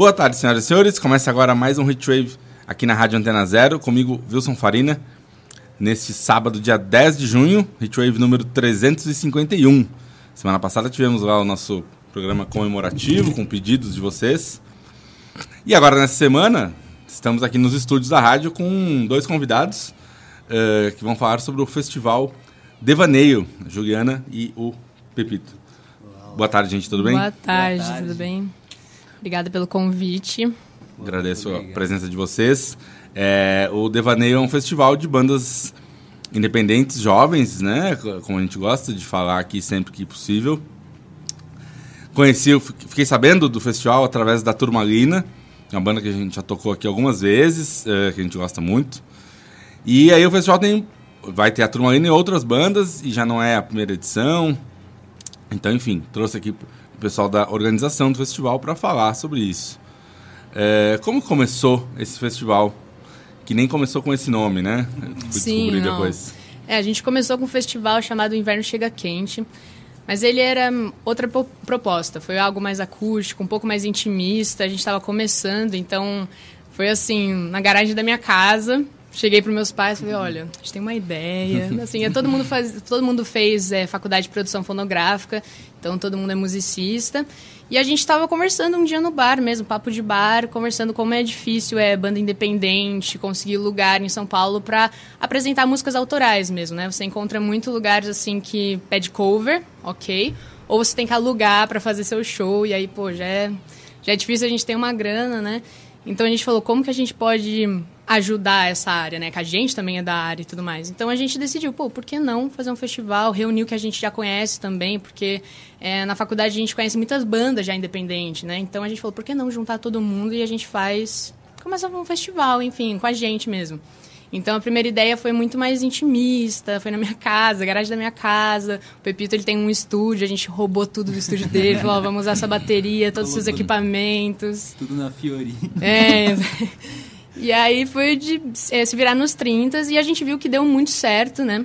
Boa tarde, senhoras e senhores. Começa agora mais um Hitwave aqui na Rádio Antena Zero, comigo, Wilson Farina. Neste sábado, dia 10 de junho, Hitwave número 351. Semana passada tivemos lá o nosso programa comemorativo, com pedidos de vocês. E agora, nessa semana, estamos aqui nos estúdios da rádio com dois convidados uh, que vão falar sobre o festival Devaneio, a Juliana e o Pepito. Boa tarde, gente, tudo bem? Boa tarde, Boa tarde. tudo bem? Obrigada pelo convite. Agradeço a presença de vocês. É, o Devaneio é um festival de bandas independentes jovens, né? Como a gente gosta de falar aqui sempre que possível. Conheci, fiquei sabendo do festival através da Turmalina, uma banda que a gente já tocou aqui algumas vezes, é, que a gente gosta muito. E aí o festival tem, vai ter a Turmalina e outras bandas, e já não é a primeira edição. Então, enfim, trouxe aqui pessoal da organização do festival para falar sobre isso. É, como começou esse festival? Que nem começou com esse nome, né? Fui Sim, não. depois. É, a gente começou com um festival chamado Inverno Chega Quente, mas ele era outra proposta. Foi algo mais acústico, um pouco mais intimista. A gente estava começando, então foi assim, na garagem da minha casa. Cheguei para meus pais e falei, olha, a gente tem uma ideia. Assim, é, todo mundo faz, todo mundo fez é, faculdade de produção fonográfica, então todo mundo é musicista. E a gente estava conversando um dia no bar mesmo, papo de bar, conversando como é difícil é banda independente, conseguir lugar em São Paulo para apresentar músicas autorais mesmo, né? Você encontra muito lugares assim que pede cover, ok, ou você tem que alugar para fazer seu show e aí pô já é já é difícil a gente ter uma grana, né? Então a gente falou como que a gente pode ajudar essa área, né? Que a gente também é da área e tudo mais. Então a gente decidiu, pô, por que não fazer um festival, reunir o que a gente já conhece também, porque é, na faculdade a gente conhece muitas bandas já independentes, né? Então a gente falou, por que não juntar todo mundo e a gente faz, começa um festival, enfim, com a gente mesmo. Então a primeira ideia foi muito mais intimista, foi na minha casa, garagem da minha casa. O Pepito ele tem um estúdio, a gente roubou tudo do estúdio dele, falou, vamos usar essa bateria, todos os seus equipamentos. Tudo na Fiori. É. E aí foi de é, se virar nos 30 e a gente viu que deu muito certo, né?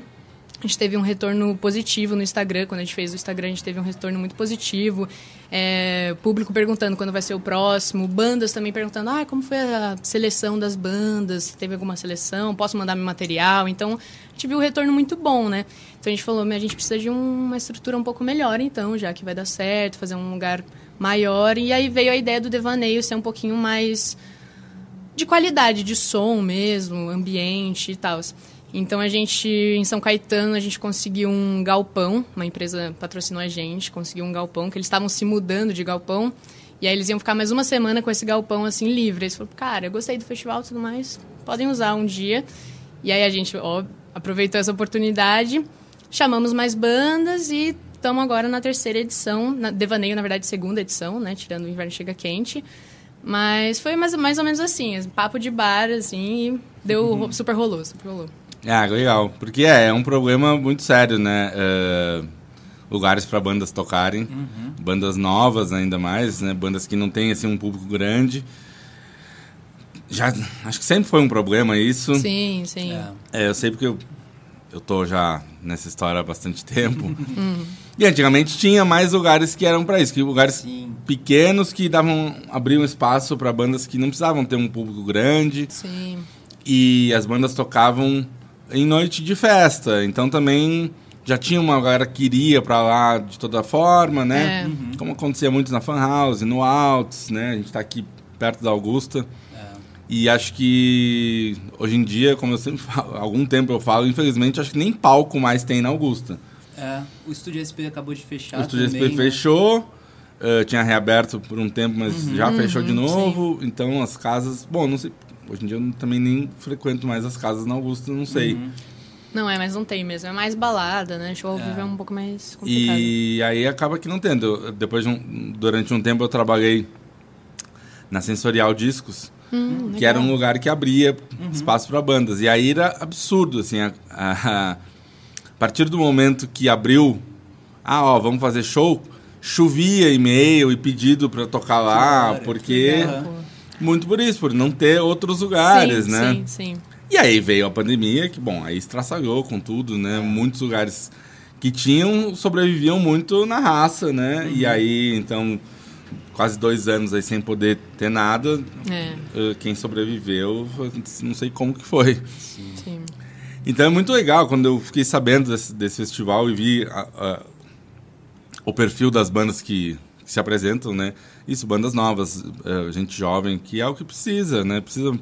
A gente teve um retorno positivo no Instagram. Quando a gente fez o Instagram, a gente teve um retorno muito positivo. É, público perguntando quando vai ser o próximo. Bandas também perguntando, ah, como foi a seleção das bandas? Teve alguma seleção? Posso mandar meu material? Então, a gente viu o retorno muito bom, né? Então, a gente falou, a gente precisa de uma estrutura um pouco melhor, então, já que vai dar certo, fazer um lugar maior. E aí veio a ideia do devaneio ser um pouquinho mais de qualidade de som mesmo, ambiente e tal. Então a gente, em São Caetano, a gente conseguiu um galpão, uma empresa patrocinou a gente, conseguiu um galpão, que eles estavam se mudando de galpão, e aí eles iam ficar mais uma semana com esse galpão assim livre. Eles falaram, cara, eu gostei do festival e tudo mais, podem usar um dia. E aí a gente ó, aproveitou essa oportunidade, chamamos mais bandas e estamos agora na terceira edição, na Devaneio, na verdade, segunda edição, né? Tirando o Inverno Chega Quente. Mas foi mais, mais ou menos assim, papo de bar, assim, e deu uhum. super rolou, super rolou. Ah, legal. Porque é, é um problema muito sério, né? Uh, lugares para bandas tocarem, uhum. bandas novas ainda mais, né? Bandas que não têm assim um público grande. Já, acho que sempre foi um problema isso. Sim, sim. É, é eu sei porque eu, eu tô já nessa história há bastante tempo. Uhum. E antigamente tinha mais lugares que eram para isso, que lugares Sim. pequenos que davam abriam espaço para bandas que não precisavam ter um público grande. Sim. E as bandas tocavam em noite de festa, então também já tinha uma galera que iria para lá de toda forma, né? É. Uhum. Como acontecia muito na Fan House, no Alts, né? A gente está aqui perto da Augusta. E acho que hoje em dia, como eu sempre falo, algum tempo eu falo, infelizmente acho que nem palco mais tem na Augusta. É, o Estúdio SP acabou de fechar. O Estúdio também, SP né? fechou, uh, tinha reaberto por um tempo, mas uhum, já fechou de novo. Sim. Então as casas. Bom, não sei. Hoje em dia eu também nem frequento mais as casas na Augusta, não sei. Uhum. Não é, mas não tem mesmo. É mais balada, né? Show ao vivo é, é um pouco mais complicado. E aí acaba que não tendo. Depois de um, durante um tempo eu trabalhei na Sensorial Discos, hum, que era um lugar que abria uhum. espaço para bandas. E aí era absurdo, assim, a, a, a partir do momento que abriu, ah, ó, vamos fazer show, chovia e-mail e pedido para tocar lá, porque muito por isso, por não ter outros lugares, sim, né? Sim, sim. E aí veio a pandemia, que, bom, aí estraçalhou com tudo, né? Muitos lugares que tinham, sobreviviam muito na raça, né? Uhum. E aí, então, quase dois anos aí sem poder ter nada. É. Eh, quem sobreviveu, não sei como que foi. Sim. Sim. Então é muito legal quando eu fiquei sabendo desse, desse festival e vi a, a, o perfil das bandas que, que, se apresentam, né? Isso, bandas novas, gente jovem, que é o que precisa, né? Precisa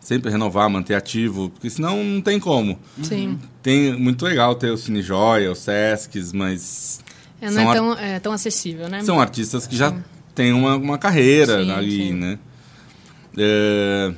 sempre renovar, manter ativo, porque senão não tem como. Sim. Tem muito legal ter o Cine Joia, os Sescs, mas é, não é tão, é tão acessível, né? São artistas que já têm uma, uma carreira sim, ali, sim. né? É...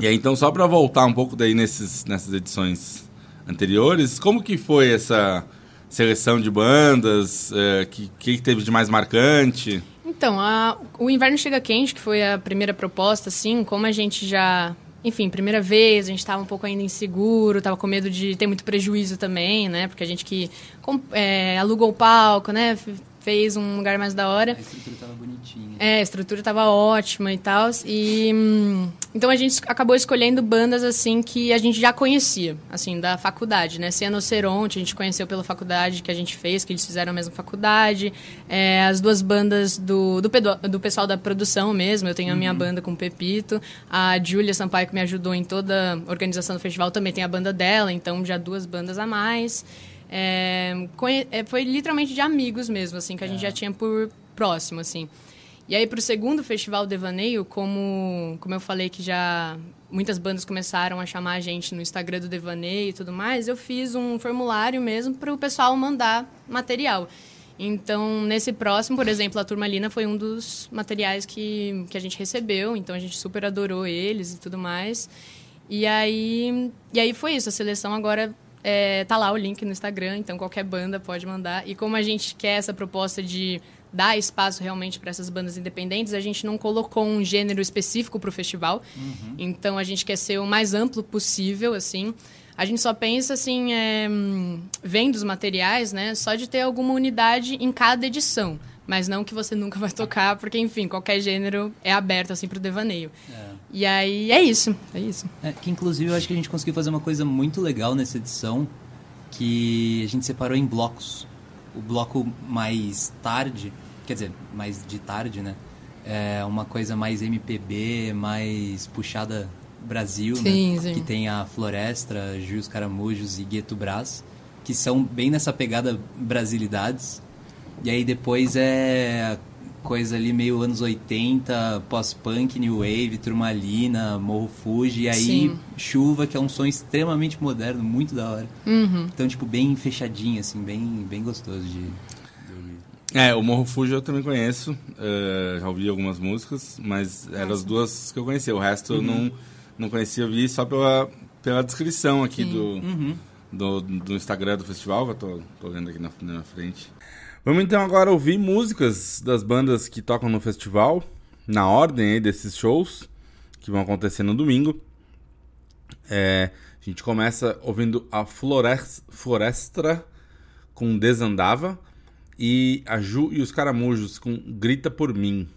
E aí, então, só para voltar um pouco daí nesses, nessas edições anteriores, como que foi essa seleção de bandas? O é, que, que teve de mais marcante? Então, a, o Inverno Chega Quente, que foi a primeira proposta, assim, como a gente já... Enfim, primeira vez, a gente estava um pouco ainda inseguro, estava com medo de ter muito prejuízo também, né? Porque a gente que é, alugou o palco, né? Fez um lugar mais da hora. A estrutura estava bonitinha. É, a estrutura estava ótima e tal. E hum, então a gente acabou escolhendo bandas assim que a gente já conhecia, assim, da faculdade, né? Cianoceronte, a gente conheceu pela faculdade que a gente fez, que eles fizeram a mesma faculdade. É, as duas bandas do, do, do, pessoal da produção mesmo, eu tenho a minha uhum. banda com o Pepito. A Júlia Sampaio, que me ajudou em toda a organização do festival, também tem a banda dela, então já duas bandas a mais. É, é, foi literalmente de amigos mesmo, assim, que a gente já tinha por próximo, assim. E aí, para o segundo festival Devaneio, como, como eu falei que já muitas bandas começaram a chamar a gente no Instagram do Devaneio e tudo mais, eu fiz um formulário mesmo para o pessoal mandar material. Então, nesse próximo, por exemplo, a Turmalina foi um dos materiais que, que a gente recebeu, então a gente super adorou eles e tudo mais. E aí, e aí foi isso, a seleção agora é, tá lá o link no Instagram, então qualquer banda pode mandar. E como a gente quer essa proposta de dar espaço realmente para essas bandas independentes, a gente não colocou um gênero específico para o festival. Uhum. Então a gente quer ser o mais amplo possível, assim. A gente só pensa assim, é, vendo os materiais, né? Só de ter alguma unidade em cada edição. Mas não que você nunca vai tocar, porque, enfim, qualquer gênero é aberto, assim, para o devaneio. É. E aí é isso, é isso. É, que inclusive eu acho que a gente conseguiu fazer uma coisa muito legal nessa edição, que a gente separou em blocos. O bloco mais tarde, quer dizer, mais de tarde, né? É uma coisa mais MPB, mais puxada Brasil, sim, né? Sim. Que tem a Floresta, Juiz Caramujos e Gueto Brás, que são bem nessa pegada brasilidades. E aí depois é coisa ali meio anos 80, pós-punk, new wave, turmalina, morro Fuji, e aí Sim. chuva, que é um som extremamente moderno, muito da hora. Uhum. Então, tipo, bem fechadinho, assim, bem, bem gostoso de, É, o Morro Fuji eu também conheço, uh, já ouvi algumas músicas, mas eram as duas que eu conhecia, o resto uhum. eu não, não conhecia, eu vi só pela, pela descrição aqui do, uhum. do, do, Instagram do festival, que eu tô, tô vendo aqui na, na frente. Vamos então agora ouvir músicas das bandas que tocam no festival, na ordem aí desses shows que vão acontecer no domingo. É, a gente começa ouvindo a Flores, Florestra com Desandava e a Ju e os Caramujos com Grita por Mim.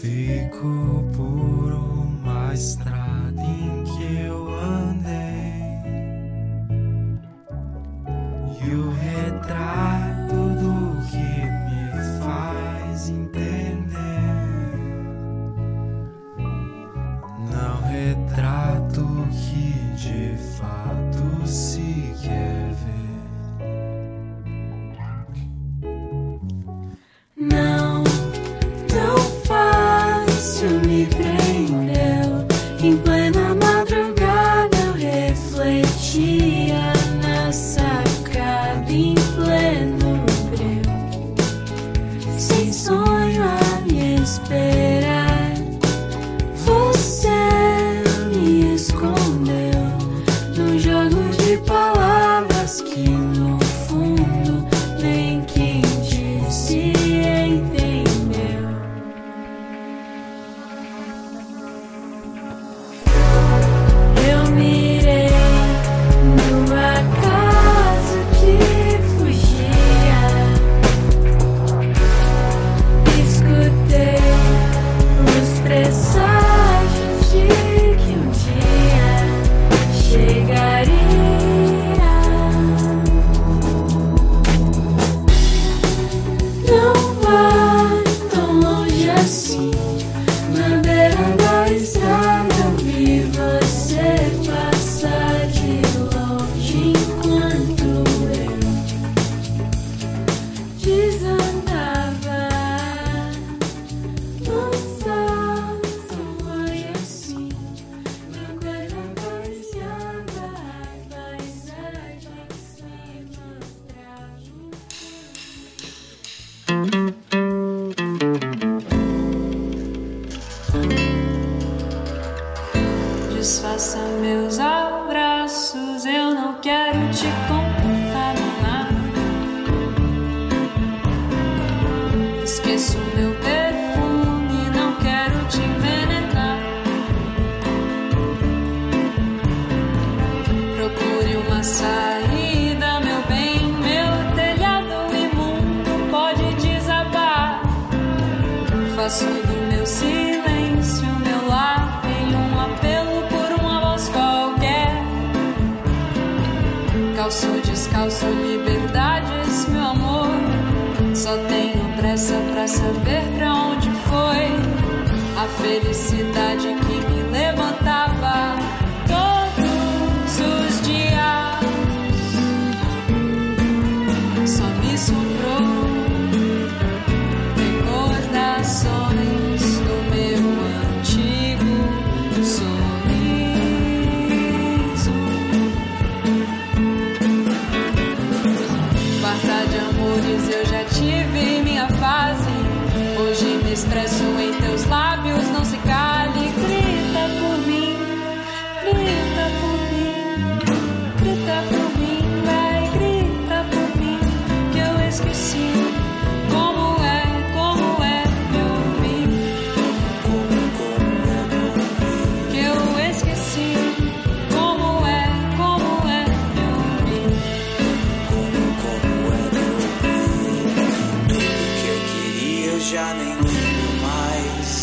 Fico por uma estrada em que eu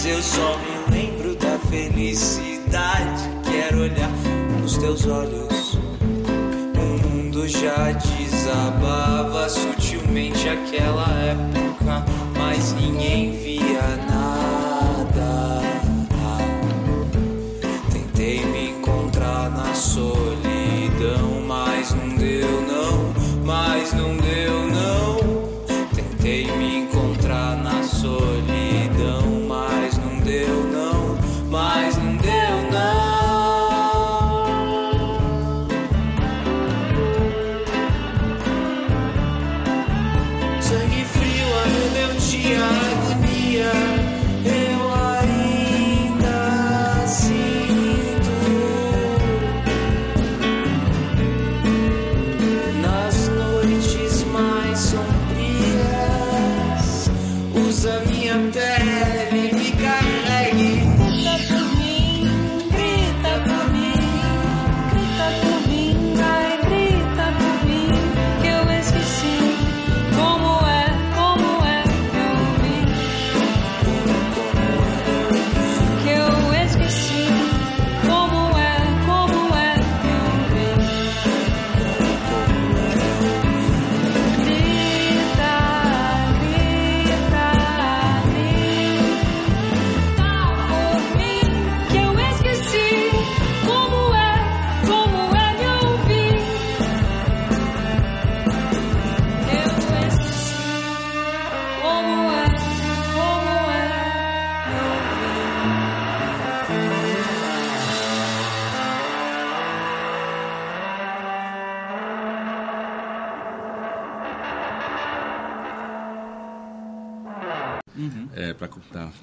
eu só me lembro da felicidade. Quero olhar nos teus olhos. O mundo já desabava sutilmente aquela época, mas ninguém viu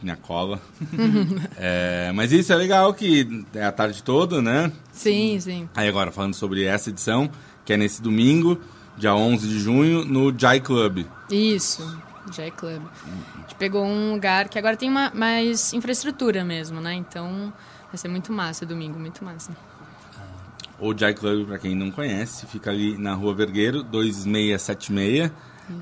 minha cola. É, mas isso é legal que é a tarde toda, né? Sim, sim. Aí agora, falando sobre essa edição, que é nesse domingo, dia 11 de junho, no Jai Club. Isso, Jai Club. A gente pegou um lugar que agora tem uma, mais infraestrutura mesmo, né? Então vai ser muito massa domingo, muito massa. O Jai Club, pra quem não conhece, fica ali na Rua Vergueiro, 2676.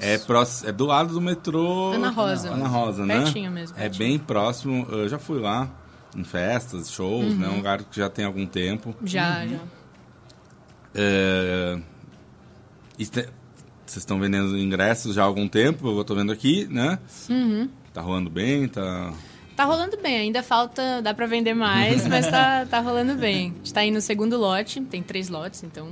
É, próximo, é do lado do metrô... Ana Rosa. Ana Rosa, né? Pertinho mesmo, É pertinho. bem próximo. Eu já fui lá em festas, shows, né? Um lugar que já tem algum tempo. Já, já. É, este- Vocês estão vendendo ingressos já há algum tempo, eu tô vendo aqui, né? Uhum. Tá rolando bem, tá... Tá rolando bem, ainda falta, dá pra vender mais, mas tá, tá rolando bem. A gente tá aí no segundo lote, tem três lotes, então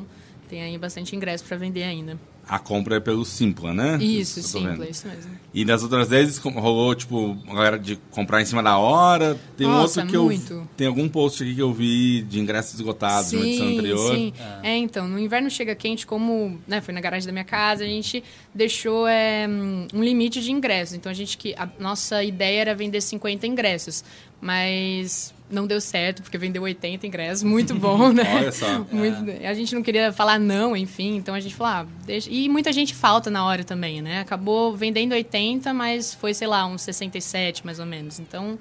tem aí bastante ingresso pra vender ainda. A compra é pelo Simpla, né? Isso, simples, vendo. isso mesmo. E das outras vezes rolou, tipo, a galera de comprar em cima da hora. Tem Nossa, outro que muito. eu. Tem algum post aqui que eu vi de ingressos esgotados na edição anterior. Sim, É, então, no inverno chega quente, como né, foi na garagem da minha casa, a gente deixou é, um limite de ingressos. Então, a gente que a nossa ideia era vender 50 ingressos, mas não deu certo, porque vendeu 80 ingressos, muito bom, né? Olha só. Muito- A gente não queria falar não, enfim, então a gente falou, ah, deixa... E muita gente falta na hora também, né? Acabou vendendo 80, mas foi, sei lá, uns 67, mais ou menos. Então,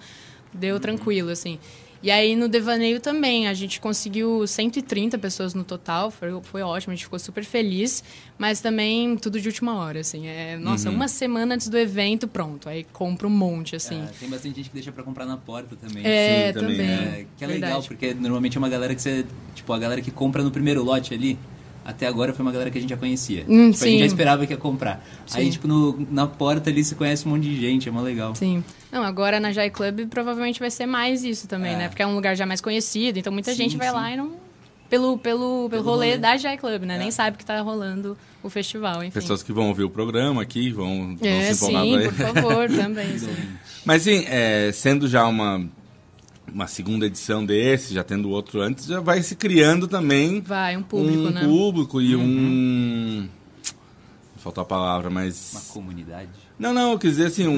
deu tranquilo, assim. E aí, no Devaneio também, a gente conseguiu 130 pessoas no total, foi, foi ótimo, a gente ficou super feliz, mas também tudo de última hora, assim. É, nossa, uma semana antes do evento, pronto, aí compra um monte, assim. É, tem bastante gente que deixa pra comprar na porta também. É, Sim, também, também. É, que é legal, Verdade. porque normalmente é uma galera que você. Tipo, a galera que compra no primeiro lote ali. Até agora foi uma galera que a gente já conhecia. Hum, tipo, a gente já esperava que ia comprar. Aí, Sim. tipo, no, na porta ali você conhece um monte de gente, é mó legal. Sim. Não, agora na Jai Club provavelmente vai ser mais isso também, É. né? Porque é um lugar já mais conhecido, então muita Sim, gente vai sim. lá e não. Pelo, pelo, pelo, Pelo rolê, rolê. da Jai Club, né? É. Nem sabe que tá rolando o festival, enfim. Pessoas que vão ouvir o programa aqui, vão, vão É, se empolgar sim, por favor, também. sim. Mas sim, é, sendo já uma, uma segunda edição desse, já tendo outro antes, já vai se criando também Vai, um público, um né? público e um. Faltou a palavra, Uma mas. comunidade. Não, não, eu quis dizer assim, um,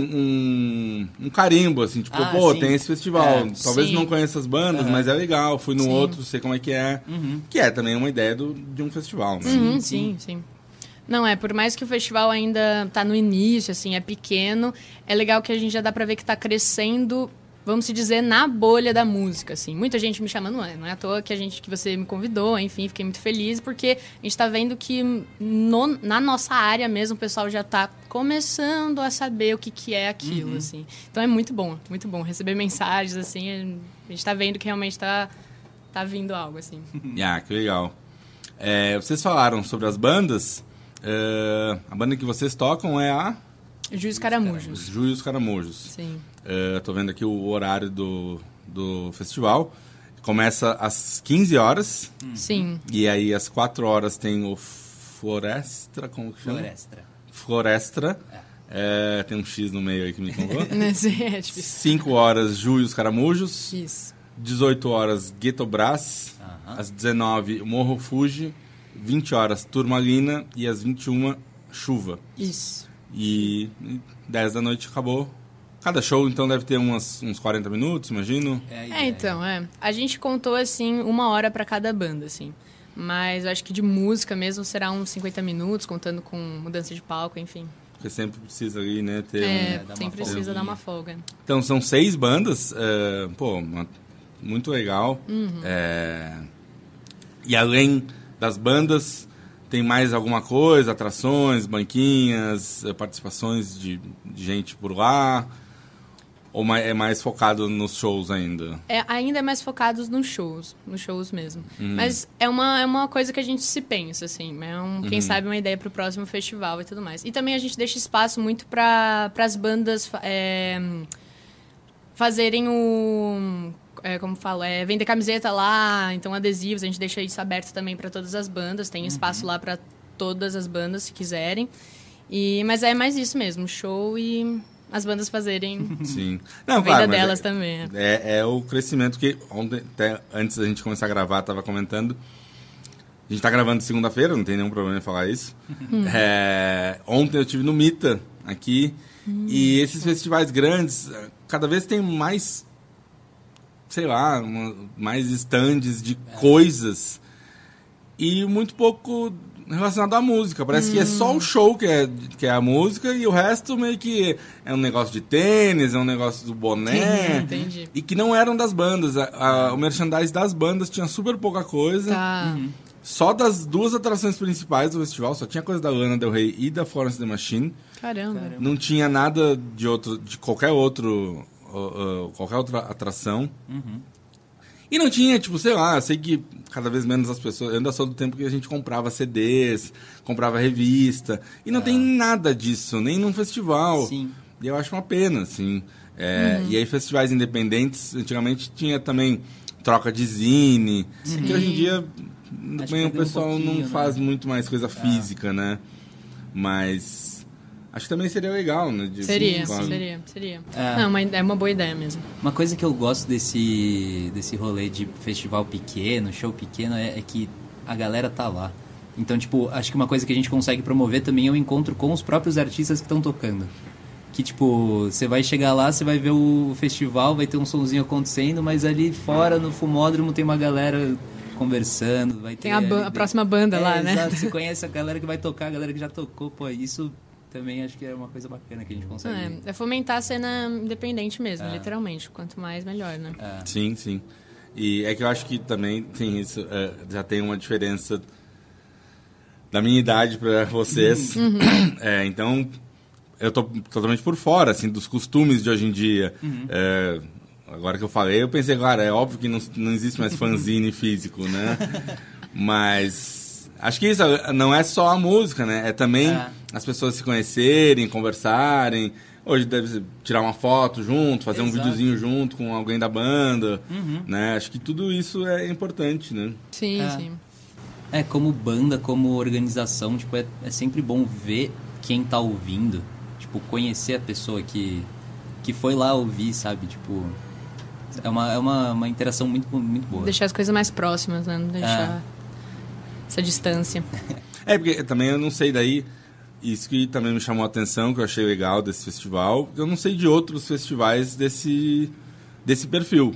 um, um carimbo, assim, tipo, Ah, pô, sim. tem esse festival. É, Talvez sim. não conheça as bandas, Aham. mas é legal. Fui no Sim. outro, sei como é que é. Uhum. Que é também uma ideia do, de um festival, né? Uhum, sim, sim. Não, é, por mais que o festival ainda tá no início, assim, é pequeno, é legal que a gente já dá pra ver que tá crescendo, vamos se dizer, na bolha da música, assim. Muita gente me chamando, não é, não é à toa que a gente que você me convidou, enfim, fiquei muito feliz porque a gente tá vendo que no- na nossa área mesmo o pessoal já tá começando a saber o que que é aquilo, assim. Então é muito bom, muito bom receber mensagens assim, a gente tá vendo que realmente tá tá vindo algo assim. Ah, que legal. É, vocês falaram sobre as bandas. É, a banda que vocês tocam é a. Juiz Caramujos. Juiz dos Caramujos. Sim. É, tô vendo aqui o horário do, do festival. Começa às 15 horas. Sim. E aí, às 4 horas, tem o Florestra, como que chama? Florestra. Florestra. É, tem um X no meio aí que me contou. Sim, é difícil. 5 horas, Juiz dos Caramujos. Isso. 18 horas, Gueto Brás. Aham. Às 19, Morro Fuji. 20 horas, Turmalina. E às 21, Chuva. Isso. E 10 da noite acabou. Cada show, então, deve ter umas, uns 40 minutos, imagino. É, É, então, é. A gente contou, assim, uma hora pra cada banda, assim. Mas eu acho que de música mesmo será uns 50 minutos, contando com mudança de palco, enfim. Porque sempre precisa ali, né, ter É, uma sempre precisa dar uma folga. Então, são seis bandas. é, pô, uma- muito legal. Uhum. É, e além das bandas, tem mais alguma coisa? Atrações, banquinhas, eh, participações de, de gente por lá? Ou ma- é mais focado nos shows ainda? É, ainda é mais focados nos shows, nos shows mesmo. Mas é uma, é uma coisa que a gente se pensa, assim. É um, quem sabe uma ideia pro próximo festival e tudo mais. E também a gente deixa espaço muito para as bandas é, fazerem o... É, como falo, é, vender camiseta lá, então adesivos, a gente deixa isso aberto também para todas as bandas. Tem espaço lá para todas as bandas, se quiserem. E, mas é mais isso mesmo, show e as bandas fazerem Sim. a Não, venda claro, delas é- também. é. É, é o crescimento que ontem, até antes da gente começar a gravar, estava comentando. A gente tá gravando segunda-feira, não tem nenhum problema em falar isso. É, ontem eu tive no Mita, aqui, e esses festivais grandes, cada vez tem mais, sei lá, uma- mais stands de coisas e muito pouco relacionado à música. Parece que é só o show que é, que é a música e o resto meio que é um negócio de tênis, é um negócio do boné. Entendi. E que não eram das bandas. A- a- o merchandise das bandas tinha super pouca coisa. Tá. Só das duas atrações principais do festival, só tinha coisa da Lana Del Rey e da Florence The Machine. Caramba. Não tinha nada de outro, de qualquer outro, uh, uh, qualquer outra atração. E não tinha, tipo, sei lá, sei que cada vez menos as pessoas. Eu ainda sou do tempo que a gente comprava CDs, comprava revista. E não tem nada disso, nem num festival. Sim. E eu acho uma pena, assim. É, E aí, festivais independentes, antigamente tinha também troca de zine. Que hoje em dia também o perdeu um pessoal não né? faz muito mais coisa física, né? Mas acho que também seria legal, né? de- Seria, seria, seria. É. Não, mas é uma boa ideia mesmo. Uma coisa que eu gosto desse, desse rolê de festival pequeno, show pequeno, é, é que a galera tá lá. Então, tipo, acho que uma coisa que a gente consegue promover também é o encontro com os próprios artistas que estão tocando. Que, tipo, você vai chegar lá, você vai ver o festival, vai ter um sonzinho acontecendo, mas ali fora, no fumódromo, tem uma galera conversando, vai ter... Tem a, ba- a próxima banda É, lá, né? Exato, você conhece a galera que vai tocar, a galera que já tocou, pô, isso também acho que é uma coisa bacana que a gente consegue... É, é fomentar a cena independente mesmo, É. literalmente. Quanto mais, melhor, né? É. Sim, sim. E é que eu acho que também tem isso, é, já tem uma diferença da minha idade para vocês. É, então, eu tô totalmente por fora, assim, dos costumes de hoje em dia. É, agora que eu falei, eu pensei, claro, é óbvio que não, não existe mais fanzine físico, né? Mas acho que isso não é só a música, né? É também É. as pessoas se conhecerem, conversarem. Hoje deve tirar uma foto junto, fazer um Exato. videozinho junto com alguém da banda, Uhum. né? Acho que tudo isso é importante, né? Sim, É. sim. É, como banda, como organização, tipo, é, é sempre bom ver quem tá ouvindo. Tipo, conhecer a pessoa que, que foi lá ouvir, sabe? Tipo, é uma, é uma, uma interação muito, muito boa. Deixar as coisas mais próximas, né? Não deixar É. essa distância. É, porque também eu não sei daí, isso que também me chamou a atenção, que eu achei legal desse festival, eu não sei de outros festivais desse, desse perfil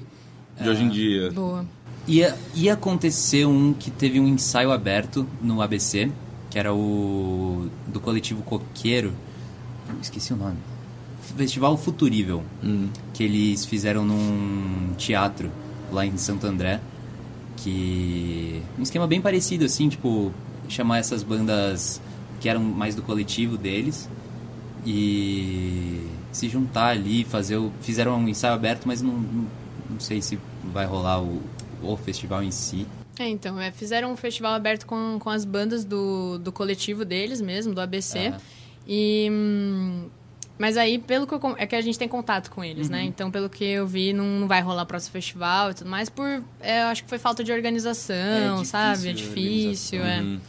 de hoje em dia. Boa. Ia, ia acontecer um que teve um ensaio aberto no ABC, que era o do coletivo Coqueiro. Esqueci o nome. Festival Futurível, Hum. que eles fizeram num teatro lá em Santo André. Que. Um esquema bem parecido, assim, tipo, chamar essas bandas que eram mais do coletivo deles e se juntar ali, fazer o. Fizeram um ensaio aberto, mas não, não, não sei se vai rolar o, o festival em si. É, então, é, fizeram um festival aberto com, com as bandas do, do coletivo deles mesmo, do ABC. É. E, hum, Mas aí, pelo que eu, é que a gente tem contato com eles, Uhum. né? Então, pelo que eu vi, não, não vai rolar próximo festival e tudo mais, por. é, eu acho que foi falta de organização, É difícil sabe? É difícil, é. Uhum.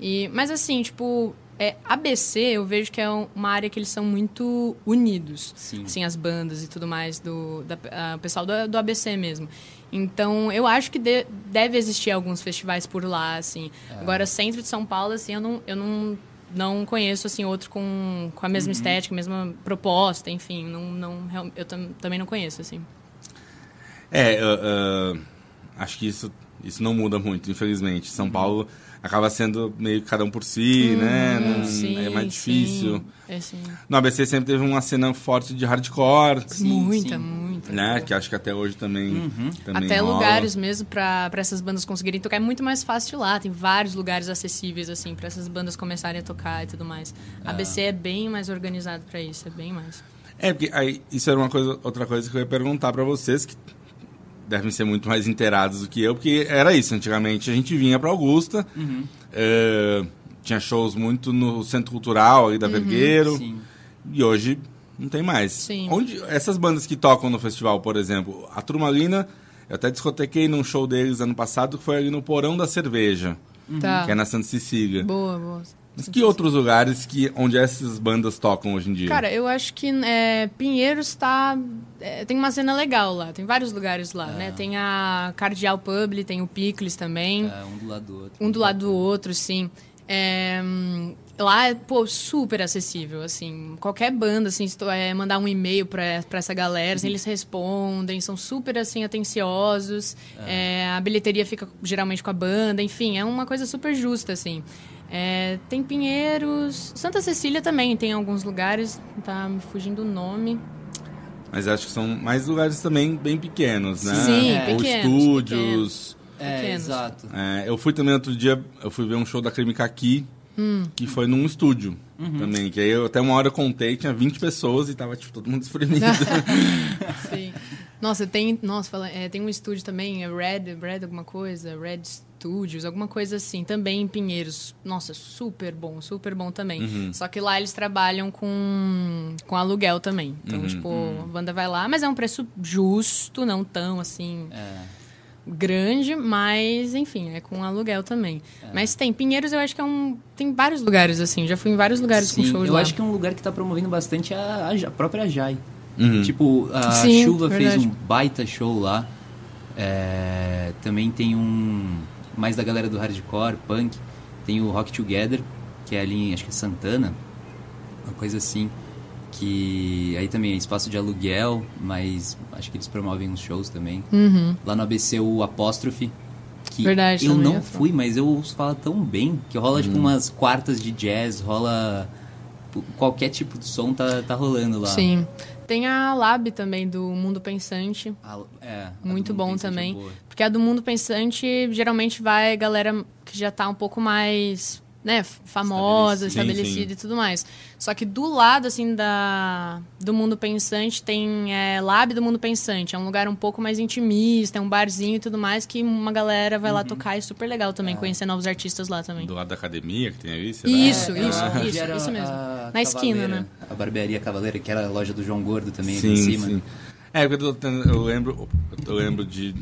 E, mas assim, tipo, é, ABC eu vejo que é um- uma área que eles são muito unidos. Sim. Assim, as bandas e tudo mais, do da, a- o pessoal do, do ABC mesmo. Então, eu acho que de- deve existir alguns festivais por lá, assim. É. Agora, centro de São Paulo, assim, eu não, eu não, não conheço, assim, outro com, com a mesma Uhum. estética, a mesma proposta, enfim. Não, não, eu tam- também não conheço, assim. É, ah, ah, acho que isso, isso não muda muito, infelizmente. São Uhum. Paulo acaba sendo meio que cada um por si, né? Não- Hum, Sim, é mais difícil. sim. É, sim. No ABC sempre teve uma cena forte de hardcore, Sim, muita, sim. muita. Né? Que acho que até hoje também, Uhum. também Até rola. lugares mesmo pra pra essas bandas conseguirem tocar é muito mais fácil lá. Tem vários lugares acessíveis, assim, pra essas bandas começarem a tocar e tudo mais. A ABC é bem mais organizado pra isso, é bem mais. É, porque aí, isso era uma coisa, outra coisa que eu ia perguntar pra vocês, que devem ser muito mais inteirados do que eu, porque era isso, antigamente a gente vinha pra Augusta, Uhum. eh, tinha shows muito no Centro Cultural da Vergueiro, Sim. e hoje não tem mais. Sim. Onde, essas bandas que tocam no festival, por exemplo, a Turmalina, eu até discotequei num show deles ano passado, que foi ali no Porão da Cerveja, Tá. que é na Santa Cecília. Boa, boa. Mas que outros lugares que, onde essas bandas tocam hoje em dia? Cara, eu acho que é, Pinheiros tá. é, tem uma cena legal lá, tem vários lugares lá, né? Tem a Cardeal Publi, tem o Picles também. É, um do lado do outro. Um do lado do outro, sim. É, hum, lá é, pô, super acessível, assim. Qualquer banda, assim, se tu é, mandar um e-mail pra, pra essa galera, assim, eles respondem, são super, assim, atenciosos. É, a bilheteria fica geralmente com a banda, enfim, é uma coisa super justa, assim. É, tem Pinheiros... Santa Cecília também tem alguns lugares, tá me fugindo o nome. Mas acho que são mais lugares também bem pequenos, né? Sim, Ou pequenos, estúdios. É, pequenos. exato. É, eu fui também outro dia, eu fui ver um show da Crime Kaki, Hum. que foi num estúdio também. Que aí eu até uma hora eu contei, tinha 20 pessoas e tava tipo, todo mundo espremido. Sim. Nossa, tem, nossa, fala- é, tem um estúdio também, é Red, Red alguma coisa, Red Studios, alguma coisa assim, também em Pinheiros. Nossa, super bom, super bom também. Uhum. Só que lá eles trabalham com, com aluguel também. Então, Uhum. tipo, a banda vai lá, mas é um preço justo, não tão assim É. grande, mas enfim, é com aluguel também. Mas tem, Pinheiros eu acho que é um. Tem vários lugares assim, já fui em vários lugares com Sim, shows eu lá. acho que é um lugar que tá promovendo bastante a, a própria Jai. Uhum. Tipo, a Sim, Chuva verdade. fez um baita show lá. É, também tem um. Mais da galera do hardcore, punk. Tem o Rock Together, que é ali em, acho que é Santana. Uma coisa assim. Que aí também é espaço de aluguel, mas acho que eles promovem uns shows também. Uhum. Lá no ABC o Apóstrofe. Que Verdade, eu não é fui, mas eu ouço falar tão bem que rola tipo umas quartas de jazz, rola qualquer tipo de som tá, tá rolando lá. Sim. Tem a Lab também, do Mundo Pensante. A- é, a Muito bom Pensante é também. boa. Porque a do Mundo Pensante geralmente vai galera que já tá um pouco mais, né, famosa, Estabelecido. estabelecida Sim, e tudo mais. Só que do lado, assim, da, do Mundo Pensante tem é, Lab do Mundo Pensante. É um lugar um pouco mais intimista, é um barzinho e tudo mais, que uma galera vai Uhum. lá tocar e é super legal É. também, conhecer novos artistas lá também. Do lado da academia que tem ali, será? Isso, É, isso, onde isso, era isso mesmo. a Na esquina, né? A barbearia Cavaleira, que era a loja do João Gordo também ali Sim, em cima. sim. É, porque eu, tô tendo- eu lembro, eu lembro de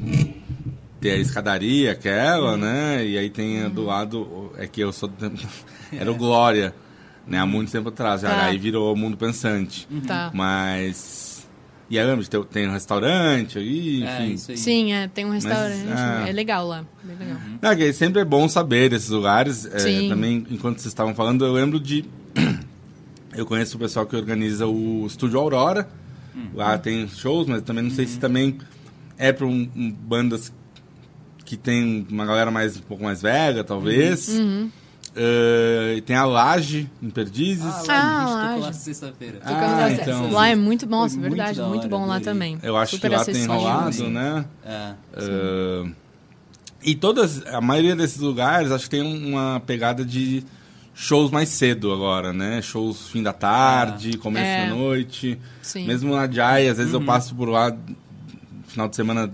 ter a escadaria, aquela, né? E aí tem a Uhum. do lado, é que eu sou. do- Era o Glória, né? Há muito tempo atrás. Já, Tá. Aí virou o Mundo Pensante. Tá. Mas. E aí de ter, tem um restaurante ali, É, enfim. isso aí. Sim, é, tem um restaurante. ah. É legal lá. Bem legal. Não, que sempre é bom saber desses lugares. É, Sim. também, enquanto vocês estavam falando, eu lembro de. Eu conheço o pessoal que organiza o Estúdio Aurora. Lá tem shows, mas também não sei se também é para um, um- bandas que tem uma galera mais um pouco mais velha, talvez. Uhum. E tem a Laje em Perdizes. Ah, lá, Ah, a gente lá, tocou lá gente. sexta-feira. Ah, lá, então. lá é muito bom, muito verdade, da muito, hora, bom lá também. eu acho Super que lá tem rolado, né? É. Eh, e todas, a maioria desses lugares, acho que tem uma pegada de shows mais cedo agora, né? Shows fim da tarde, começo É. da noite. Sim. Mesmo na Jai, às Uhum. vezes eu passo por lá final de semana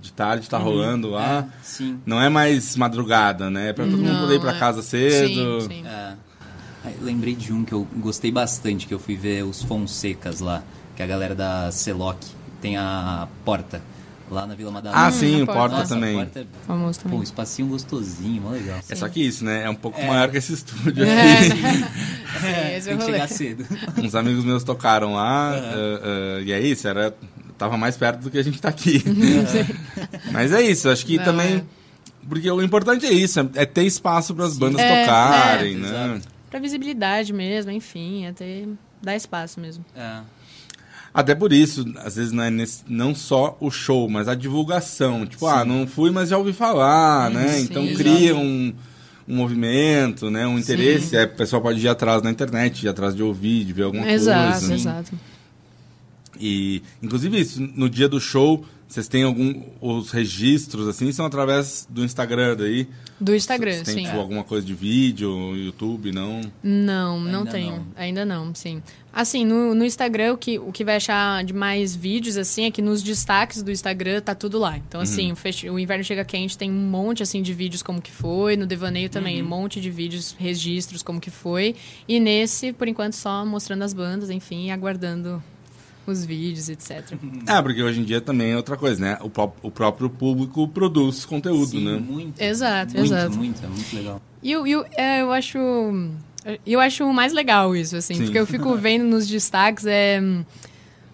de tarde, tá rolando lá. Sim. Não é mais madrugada, né? É pra todo mundo Não, poder ir pra é. casa cedo. Sim, sim. É. Lembrei de um que eu gostei bastante, que eu fui ver os Fonsecas lá, que é a galera da Celoc tem a porta lá na Vila Madalena. Ah, sim, a o porta. Porta Nossa, a também. porta é- Famoso Pô, também. um espacinho gostosinho, mó legal. É só que isso, né? É um pouco É. maior que esse estúdio É, aqui. né? Sim, esse é tem que rolê. chegar cedo. Uns amigos meus tocaram lá, eh, eh, e é isso, era, tava mais perto do que a gente tá aqui. Mas é isso, acho que Não, também. é. Porque o importante é isso, é ter espaço para as bandas É, tocarem, é, né? exato. Pra visibilidade mesmo, enfim, até dar espaço mesmo. É. Até por isso, às vezes não é nesse- não só o show, mas a divulgação. Tipo, ah, não fui, mas já ouvi falar, né? sim. Então Exato. cria um, um movimento, né? Um interesse. Aí o pessoal pode ir atrás na internet, ir atrás de ouvir, de ver alguma exato, coisa. né? exato. E, inclusive, isso, no dia do show, vocês têm algum. Os registros, assim, são através do Instagram daí? Do Instagram, têm, sim. tipo, alguma coisa de vídeo, YouTube, não? Não, não Ainda tenho. não. Ainda não, sim. Assim, no, no Instagram, o que, o que vai achar de mais vídeos, assim, é que nos destaques do Instagram tá tudo lá. Então, assim, o, festi- o Inverno Chega Quente tem um monte, assim, de vídeos como que foi. No Devaneio também, um monte de vídeos, registros como que foi. E nesse, por enquanto, só mostrando as bandas, enfim, e aguardando os vídeos, etc. É, porque hoje em dia também é outra coisa, né? O, pró- o próprio público produz conteúdo, Sim, né? muito. Exato, muito, exato. Muito, é muito legal. E eu, eu, é, eu acho. Eu acho mais legal isso, assim, Sim. porque eu fico vendo nos destaques é,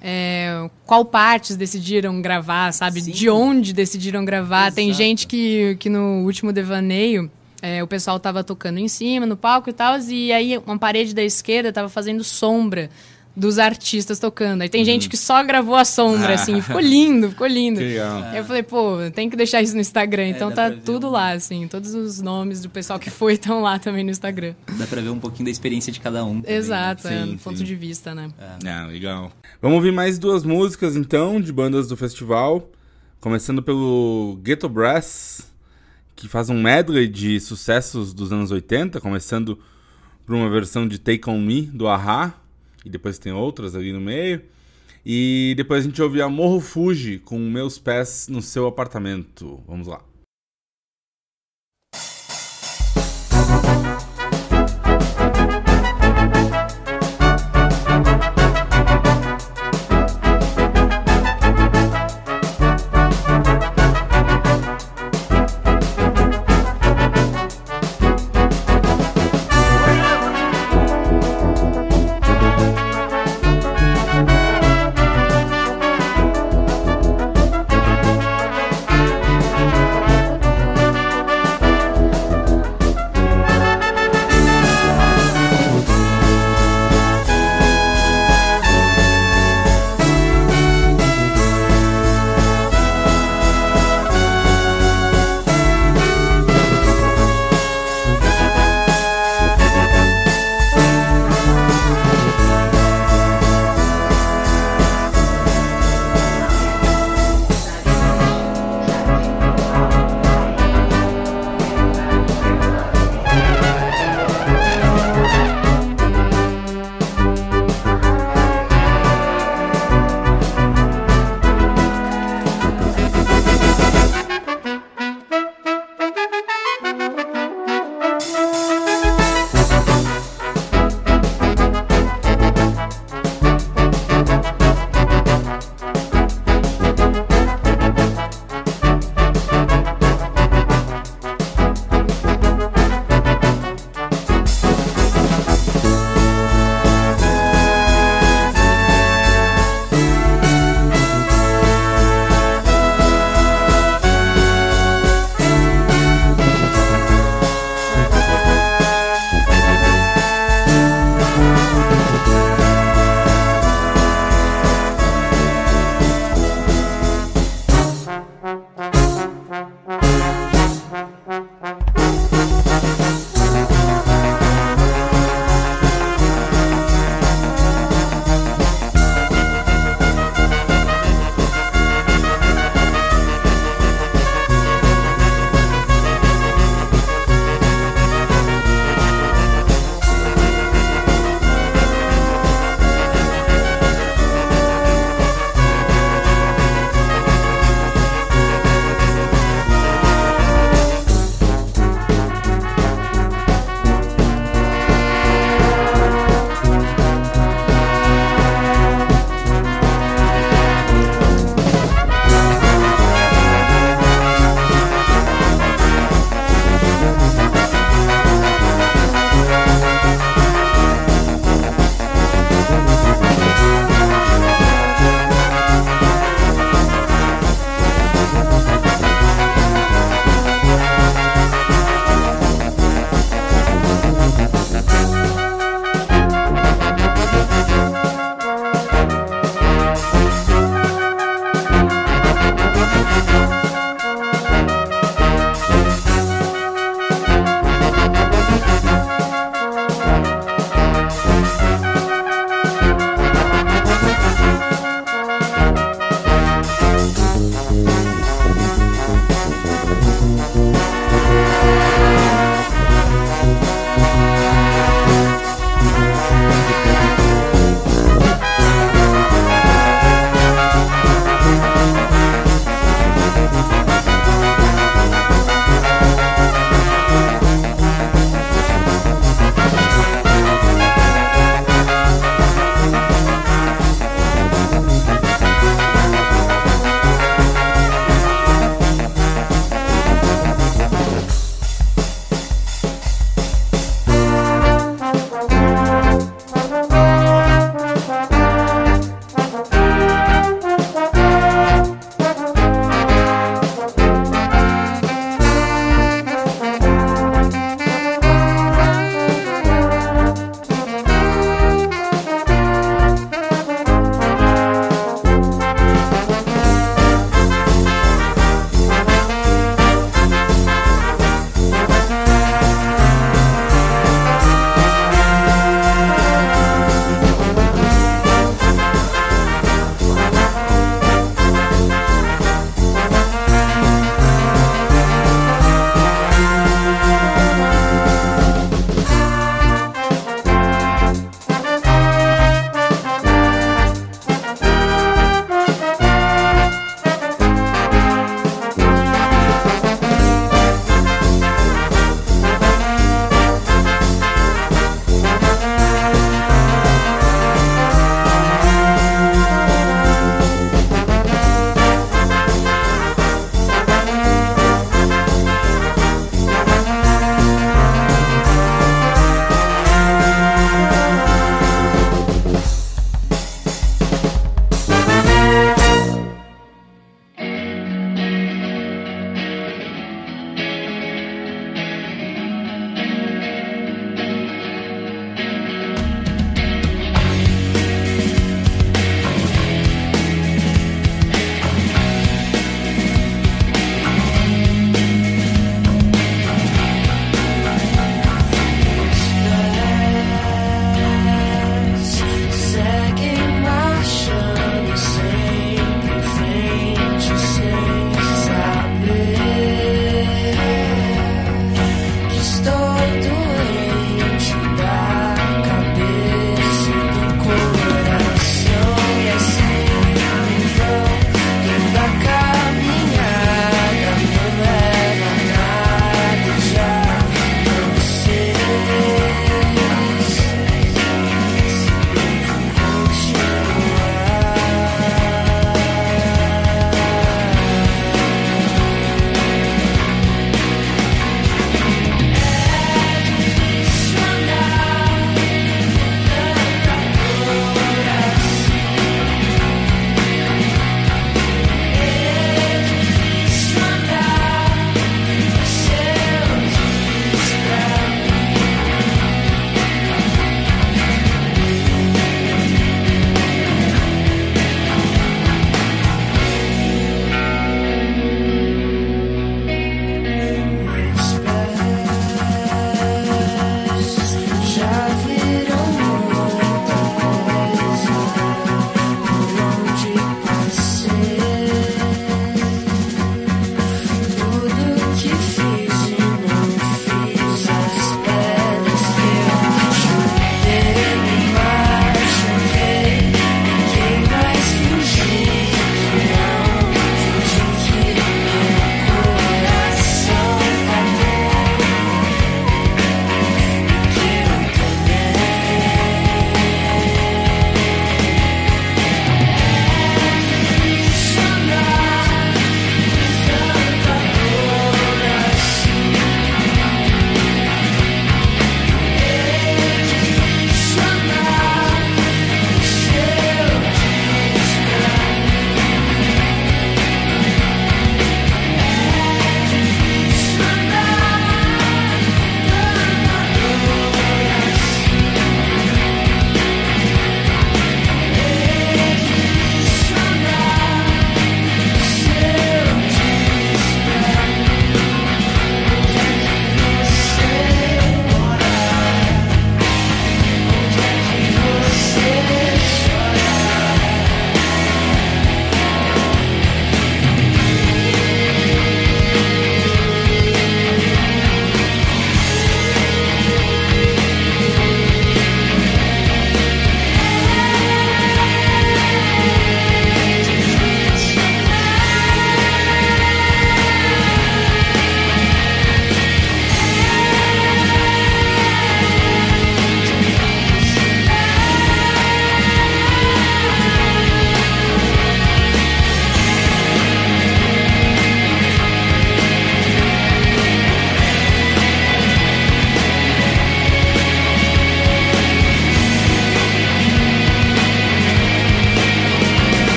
é, qual partes decidiram gravar, sabe? Sim. De onde decidiram gravar. Tem Exato. gente que, que no último devaneio. é, o pessoal tava tocando em cima, no palco e tal, e aí uma parede da esquerda tava fazendo sombra dos artistas tocando. Aí tem gente que só gravou a sombra, assim, ficou lindo, ficou lindo. Que legal. Eu falei, pô, tem que deixar isso no Instagram. Então dá tá tudo um- lá, assim. Todos os nomes do pessoal que foi estão lá também no Instagram. Dá pra ver um pouquinho da experiência de cada um. também, né? Exato, é, Sim, do ponto de vista, né? Ah, legal. Vamos ouvir mais duas músicas, então, de bandas do festival. Começando pelo Ghetto Brass, que faz um medley de sucessos dos anos 80, começando por uma versão de Take On Me, do Ahá, e depois tem outras ali no meio. E depois a gente ouve a Morro Fuji com Meus Pés no Seu Apartamento. Vamos lá.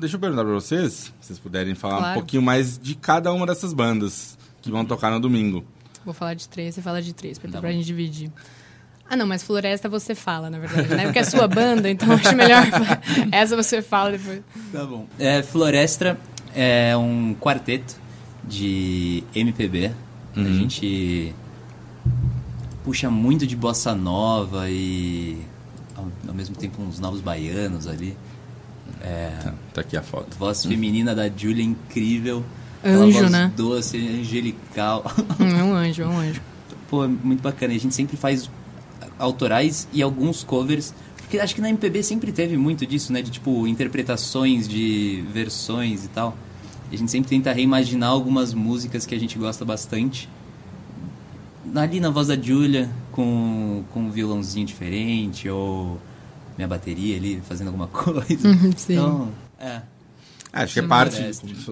Deixa eu perguntar pra vocês, se vocês puderem falar um Claro. pouquinho mais de cada uma dessas bandas que vão tocar no domingo. Vou falar de três, você fala de três, pra, Tá pra gente dividir. Ah, não, mas Floresta você fala, na verdade, né? Porque é sua banda, então acho melhor. Essa você fala depois. Tá bom. É, Florestra é um quarteto de MPB. A gente puxa muito de bossa nova e ao, ao mesmo tempo uns novos baianos ali. É, Tá, tá aqui a foto. voz feminina da Julia incrível. Anjo, voz né? Doce, angelical. Hum, É um anjo, é um anjo. Pô, é muito bacana. A gente sempre faz autorais e alguns covers. Porque acho que na MPB sempre teve muito disso, né? De tipo, interpretações de versões e tal. A gente sempre tenta reimaginar algumas músicas que a gente gosta bastante. Ali na voz da Julia, com, com um violãozinho diferente, ou minha bateria ali fazendo alguma coisa. Sim. Então, é. Acho que é parte.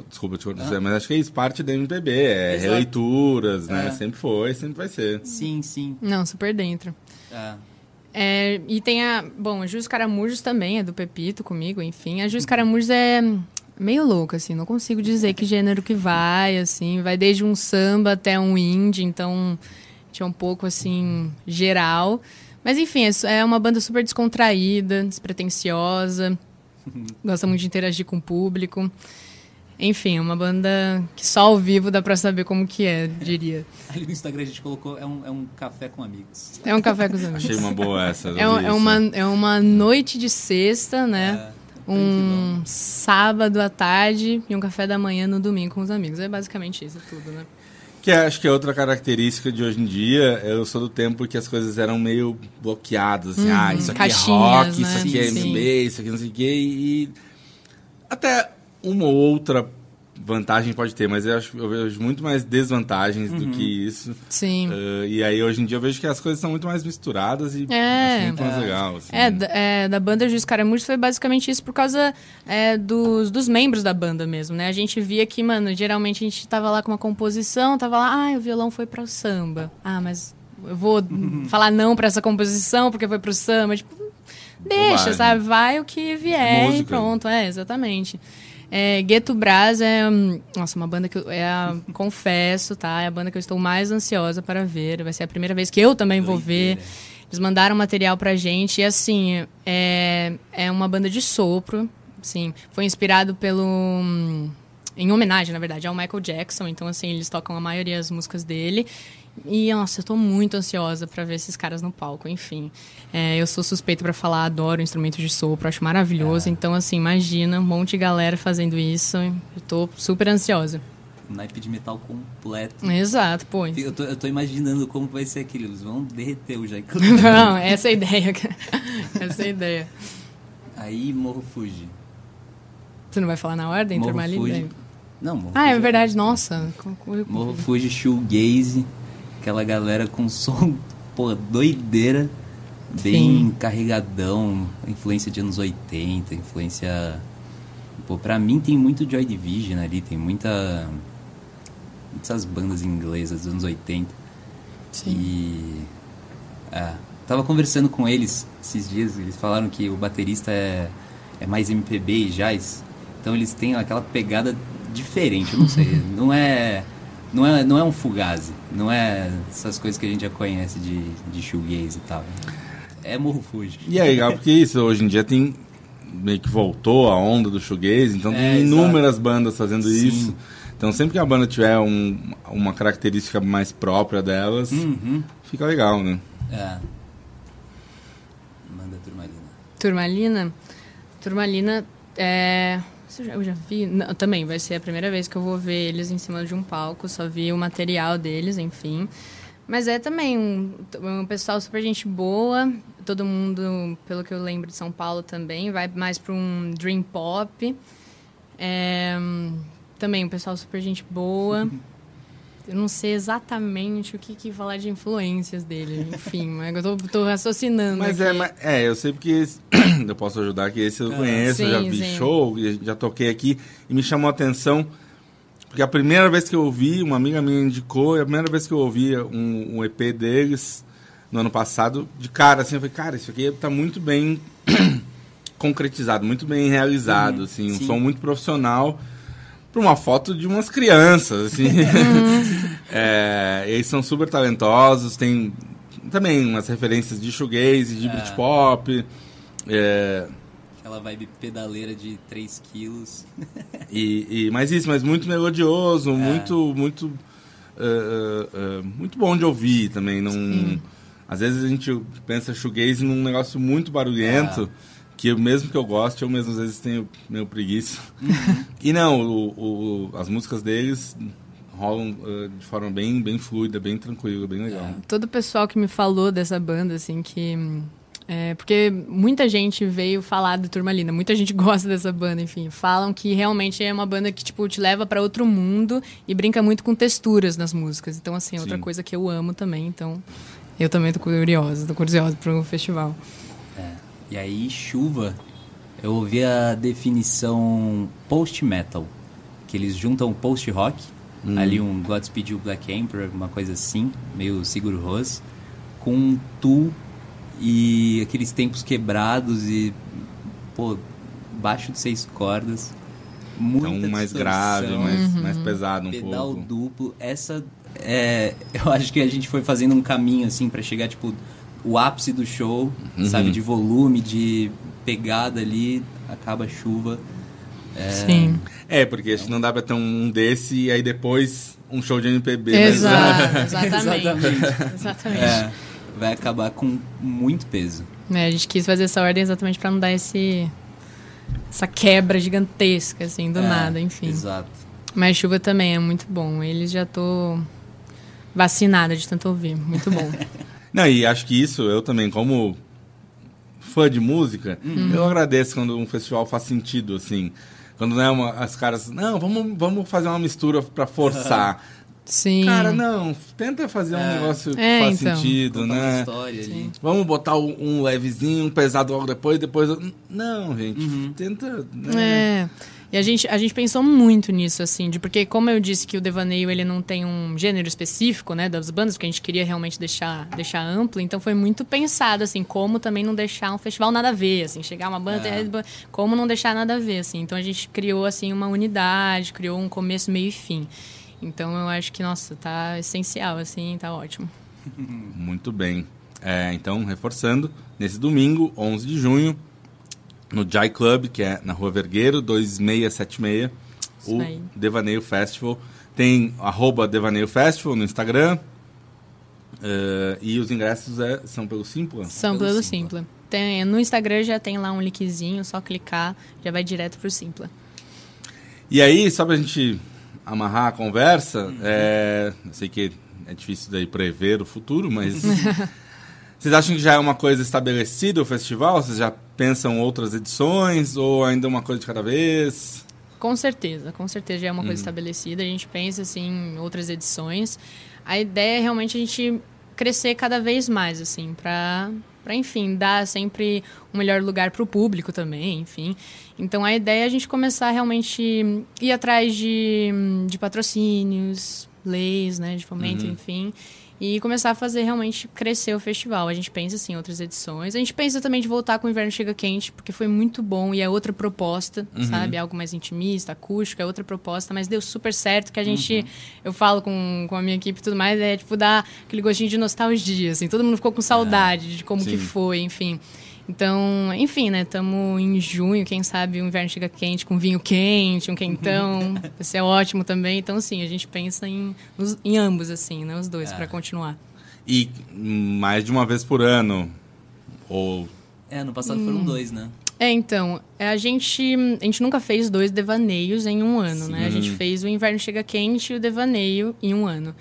Desculpa te cortar, mas acho que é isso, parte da MPB. É Exato. releituras, né? É. Sempre foi, sempre vai ser. Sim, sim. Não, super dentro. É. É, e tem a. Bom, a Jus Caramujos também é do Pepito comigo, enfim. A Jus Caramujos é meio louca, assim. Não consigo dizer que gênero que vai, assim. Vai desde um samba até um indie, então. Tinha um pouco, assim, geral. Mas, enfim, é é uma banda super descontraída, despretensiosa. Gosta muito de interagir com o público. Enfim, é uma banda que só ao vivo dá pra saber como que é, diria. Ali no Instagram a gente colocou, é um, é um café com amigos. É um café com os amigos. Achei uma boa essa. É, um- é uma, é uma noite de sexta, né? É, um sábado à tarde e um café da manhã no domingo com os amigos. É basicamente isso tudo, né? Que é- acho que é outra característica de hoje em dia. Eu sou do tempo que as coisas eram meio bloqueadas. Assim, ah, isso aqui Caixinhas, é rock, né? isso aqui é Sim, sim. MB, isso aqui não sei o quê. E até uma ou outra vantagem pode ter, mas eu, acho, eu vejo muito mais desvantagens do que isso. Sim. Uh, e aí, hoje em dia, eu vejo que as coisas são muito mais misturadas e É. acho muito mais legal. assim. É, da- é, da banda Juiz Caramujos foi basicamente isso por causa é, dos, dos membros da banda mesmo, né? A gente via que, mano, geralmente a gente tava lá com uma composição, tava lá, ah, o violão foi para o samba. Ah, mas eu vou falar não pra essa composição porque foi pro samba. Tipo, deixa, Bobagem. sabe? Vai o que vier É e música. pronto. É, exatamente. É, Gueto Brás é, hum, nossa, uma banda que eu é a, confesso, tá? É a banda que eu estou mais ansiosa para ver. Vai ser a primeira vez que eu também vou ver. Eles mandaram material pra gente e assim, é, é uma banda de sopro, sim. Foi inspirado pelo hum, em homenagem, na verdade, ao Michael Jackson, então assim, eles tocam a maioria das músicas dele. E nossa, eu tô muito ansiosa pra ver esses caras no palco, enfim. É, eu sou suspeito pra falar, adoro instrumentos de sopro, acho maravilhoso. Então assim, imagina um monte de galera fazendo isso. Eu tô super ansiosa. Naipe de metal completo. Exato, pô. Eu tô, eu tô imaginando como vai ser aquilo. Eles vão derreter o Jack. Não, essa é a ideia. essa é a ideia. Aí Morro Fuji. Você não vai falar na ordem, Morro? Fuji. Não, Morro Ah, é Fuji verdade, nossa. Morro Fuji Shoegaze. Aquela galera com som, pô, doideira. Bem Sim. carregadão. Influência de anos 80, influência... Pô, pra mim tem muito Joy Division ali. Tem muita... Muitas bandas inglesas dos anos 80. Sim. E. É, tava conversando com eles esses dias, eles falaram que o baterista é, é mais MPB e jazz. Então eles têm aquela pegada diferente, eu não sei. Não é. Não é, não é um fugazi, não é essas coisas que a gente já conhece de, de shoegaze e tal. É Morro Fuji. E é legal porque isso, hoje em dia tem meio que voltou a onda do shoegaze, então É, tem exato. inúmeras bandas fazendo Sim. isso. Então sempre que a banda tiver um- uma característica mais própria delas, Uhum. fica legal, né? É. Manda turmalina. Turmalina? Turmalina é. Já- Eu já vi. Não, também vai ser a primeira vez que eu vou ver eles em cima de um palco. Só vi o material deles, enfim. Mas é também um, um pessoal super gente boa. Todo mundo, pelo que eu lembro de São Paulo também, vai mais para um dream pop. É, também um pessoal super gente boa. Eu não sei exatamente o que, que falar de influências dele, enfim, mas eu tô, tô raciocinando. Mas aqui. é, mas- é, eu sei porque esse- eu posso ajudar que esse eu Ah, conheço, eu já sim, vi sim. show, já toquei aqui e me chamou a atenção porque a primeira vez que eu ouvi, uma amiga minha indicou, e a primeira vez que eu ouvi um, um EP deles no ano passado, de cara assim, eu falei, cara, isso aqui tá muito bem concretizado, muito bem realizado, Uhum, assim, um sim. som muito profissional para uma foto de umas crianças, assim. É, eles são super talentosos, tem também umas referências de shoegaze, de Britpop, é, Aquela vibe pedaleira de 3 quilos. e, e mas isso, mas muito melodioso, muito muito é, é, é, muito bom de ouvir também, não às vezes a gente pensa shoegaze num negócio muito barulhento. Que eu, mesmo que eu goste, eu mesmo às vezes tenho meio preguiça. E não, o, o- as músicas deles rolam eh, de forma bem, bem fluida, bem tranquila, bem legal. Todo o pessoal que me falou dessa banda, assim, que. é, porque muita gente veio falar do Turmalina, muita gente gosta dessa banda, enfim. Falam que realmente é uma banda que, tipo, te leva para outro mundo e brinca muito com texturas nas músicas. Então, assim, é outra Sim. coisa que eu amo também. Então, eu também tô curiosa, tô curiosa pro festival. E aí, chuva, eu ouvi a definição post-metal, que eles juntam post-rock, ali um Godspeed You Black Emperor, uma coisa assim, meio Sigur Rós, com um Tool e aqueles tempos quebrados e, pô, baixo de seis cordas, muita Então, mais grave, mais, mais pesado um pedal pouco. duplo. Essa é, eu acho que a gente foi fazendo um caminho assim pra chegar tipo o ápice do show, Uhum. sabe, de volume, de pegada ali, acaba a chuva. Sim. É, porque acho que não dá pra ter um desse e aí depois um show de MPB. né? Exato, exatamente. Exatamente. exatamente. É, vai acabar com muito peso. É, a gente quis fazer essa ordem exatamente para não dar esse essa quebra gigantesca assim do É, nada, enfim. Exato. Mas chuva também é muito bom. Eles já tô vacinada de tanto ouvir, muito bom. Não, e acho que isso, eu também, como fã de música, Uhum. eu agradeço quando um festival faz sentido, assim. Quando né, uma, as caras, não, vamos, vamos fazer uma mistura pra forçar. Sim. Cara, não, tenta fazer um É. negócio que É, faz então. sentido, Contar uma né? história ali. Vamos botar um um levezinho, um pesado logo depois, depois. Não, gente, Uhum. tenta. Né? É. E a gente, a gente pensou muito nisso, assim, de porque, como eu disse que o devaneio ele não tem um gênero específico, né, das bandas, porque a gente queria realmente deixar, deixar amplo, então foi muito pensado, assim, como também não deixar um festival nada a ver, assim, chegar uma banda, é, como não deixar nada a ver, assim. Então a gente criou, assim, uma unidade, criou um começo, meio e fim. Então eu acho que, nossa, tá essencial, assim, tá ótimo. Muito bem. É, então, reforçando, nesse domingo, 11 de junho, no Jai Club, que é na Rua Vergueiro, 2676, Isso o aí. Devaneio Festival. Tem arroba Devaneio Festival no Instagram. é, e os ingressos é- são pelo Simpla? São Pelo pelo Simpla. Simpla. Tem, no Instagram já tem lá um linkzinho, só clicar, já vai direto pro Simpla. E aí, só pra gente amarrar a conversa, é, eu sei que é difícil daí prever o futuro, mas vocês acham que já é uma coisa estabelecida o festival? Vocês já pensam outras edições ou ainda uma coisa de cada vez? Com certeza, com certeza já é uma Uhum. coisa estabelecida. A gente pensa assim em outras edições. A ideia é realmente a gente crescer cada vez mais, assim, para para enfim dar sempre um melhor lugar para o público também, enfim. Então a ideia é a gente começar a realmente ir atrás de, de patrocínios, leis, né, de fomento, Uhum. enfim. E começar a fazer realmente crescer o festival. A gente pensa assim, em outras edições. A gente pensa também de voltar com o Inverno Chega Quente, porque foi muito bom e é outra proposta, sabe? Algo mais intimista, acústico, é outra proposta, mas deu super certo que a gente, eu falo com, com a minha equipe e tudo mais, é tipo dar aquele gostinho de nostalgia, assim. Todo mundo ficou com saudade de como que Sim. foi, enfim. Então, enfim, né? Estamos em junho, quem sabe o inverno chega quente, com vinho quente, um quentão. Vai ser ótimo também. Então, sim, a gente pensa em, em ambos, assim, né? Os dois, É. para continuar. E mais de uma vez por ano? Ou. É, no passado Hum. foram dois, né? É, então, a gente, a gente nunca fez dois devaneios em um ano, né? A gente fez o Inverno Chega Quente e o Devaneio em um ano.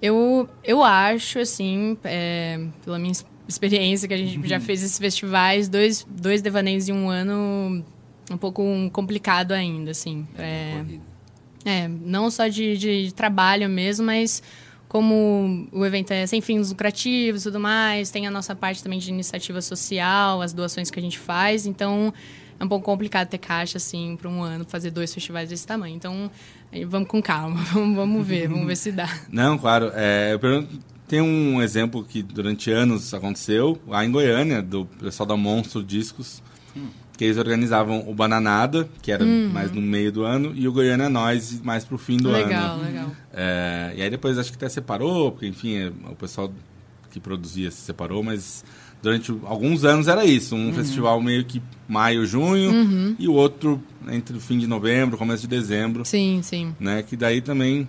Eu, eu acho, assim, é, pela minha experiência que a gente já fez esses festivais, dois, dois devaneios em um ano um pouco complicado ainda, assim. É, Corrida. é, não só de, de trabalho mesmo, mas como o evento é sem fins lucrativos e tudo mais, tem a nossa parte também de iniciativa social, as doações que a gente faz, então é um pouco complicado ter caixa, assim, para um ano, fazer dois festivais desse tamanho. Então, vamos com calma, vamos, vamos ver, vamos ver se dá. Não, claro. É, eu pergunto- tem um exemplo que durante anos aconteceu lá em Goiânia, do pessoal da Monstro Discos, que eles organizavam o Bananada, que era mais no meio do ano, e o Goiânia Nós, mais pro fim do Legal, ano. legal. É, e aí depois acho que até separou, porque enfim, é, o pessoal que produzia se separou, mas durante alguns anos era isso, um festival meio que maio, junho, e o outro entre o fim de novembro, começo de dezembro, Sim, sim. né? Que daí também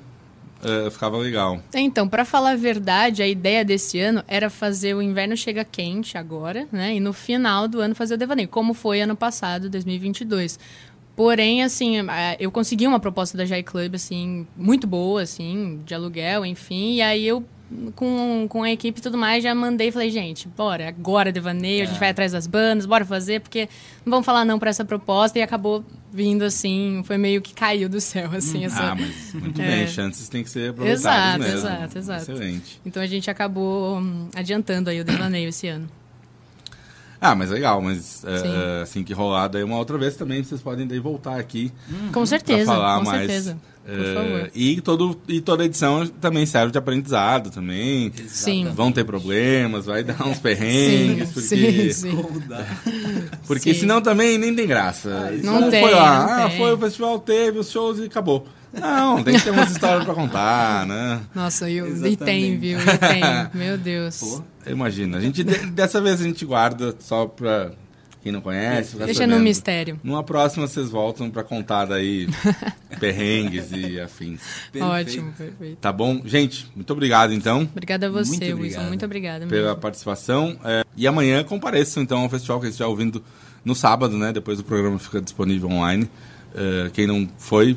é, ficava legal. Então, pra falar a verdade, a ideia desse ano era fazer o inverno chega quente agora, né? E no final do ano fazer o devaneio, como foi ano passado, 2022. Porém, assim, eh, eu consegui uma proposta da Jai Club, assim, muito boa, assim, de aluguel, enfim. E aí eu, com, com a equipe e tudo mais, já mandei e falei, gente, bora, agora devaneio, a gente vai atrás das bandas, bora fazer, porque não vamos falar não pra essa proposta. E acabou vindo, assim, foi meio que caiu do céu, assim, essa... Ah, mas muito É. bem, chances têm que ser aproveitadas Exato, mesmo. exato, exato. Excelente. Então a gente acabou hum, adiantando aí o devaneio esse ano. Ah, mas legal, mas é, é, assim que rolar daí uma outra vez também, vocês podem daí voltar aqui Com certeza, falar com mais. certeza. Por É, favor. E, todo, e toda edição também serve de aprendizado também. Sim. Vão ter problemas, vai dar uns perrengues, Sim, porque, sim, sim. Porque Sim. senão também nem tem graça. Não Só tem, foi lá, não ah, tem. foi o festival, teve os shows e acabou. Não, tem que ter umas histórias pra contar, né? Nossa, e, o- e Exatamente. tem, viu? E tem. Meu Deus. Pô. Imagina. A gente, de- dessa vez a gente guarda só pra quem não conhece. Deixa no sabendo. mistério. Numa próxima vocês voltam pra contar daí perrengues e afins. Ótimo, perfeito. Tá bom? Gente, muito obrigado então Obrigada a você, Muito Wilson. obrigado. Muito obrigada. pela mesmo. participação. É, e amanhã compareçam então ao festival que vocês estiver ouvindo no sábado, né? Depois o programa fica disponível online. É, quem não foi,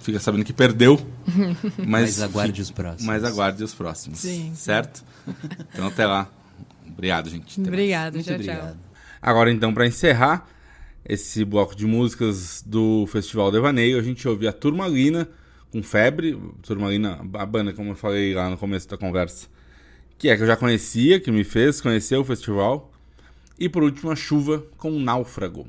fica sabendo que perdeu. Mas, Mas aguarde os próximos. Mas aguarde os próximos. Sim. Certo? Então até lá. Obrigado, gente. Até mais. Obrigada, Muito tchau, obrigado. tchau. Agora, então, para encerrar esse bloco de músicas do Festival Devaneio, a gente ouve a Turmalina com Febre. Turmalina, a banda, como eu falei lá no começo da conversa, que é que eu já conhecia, que me fez conhecer o festival. E por último, a Chuva com Náufrago.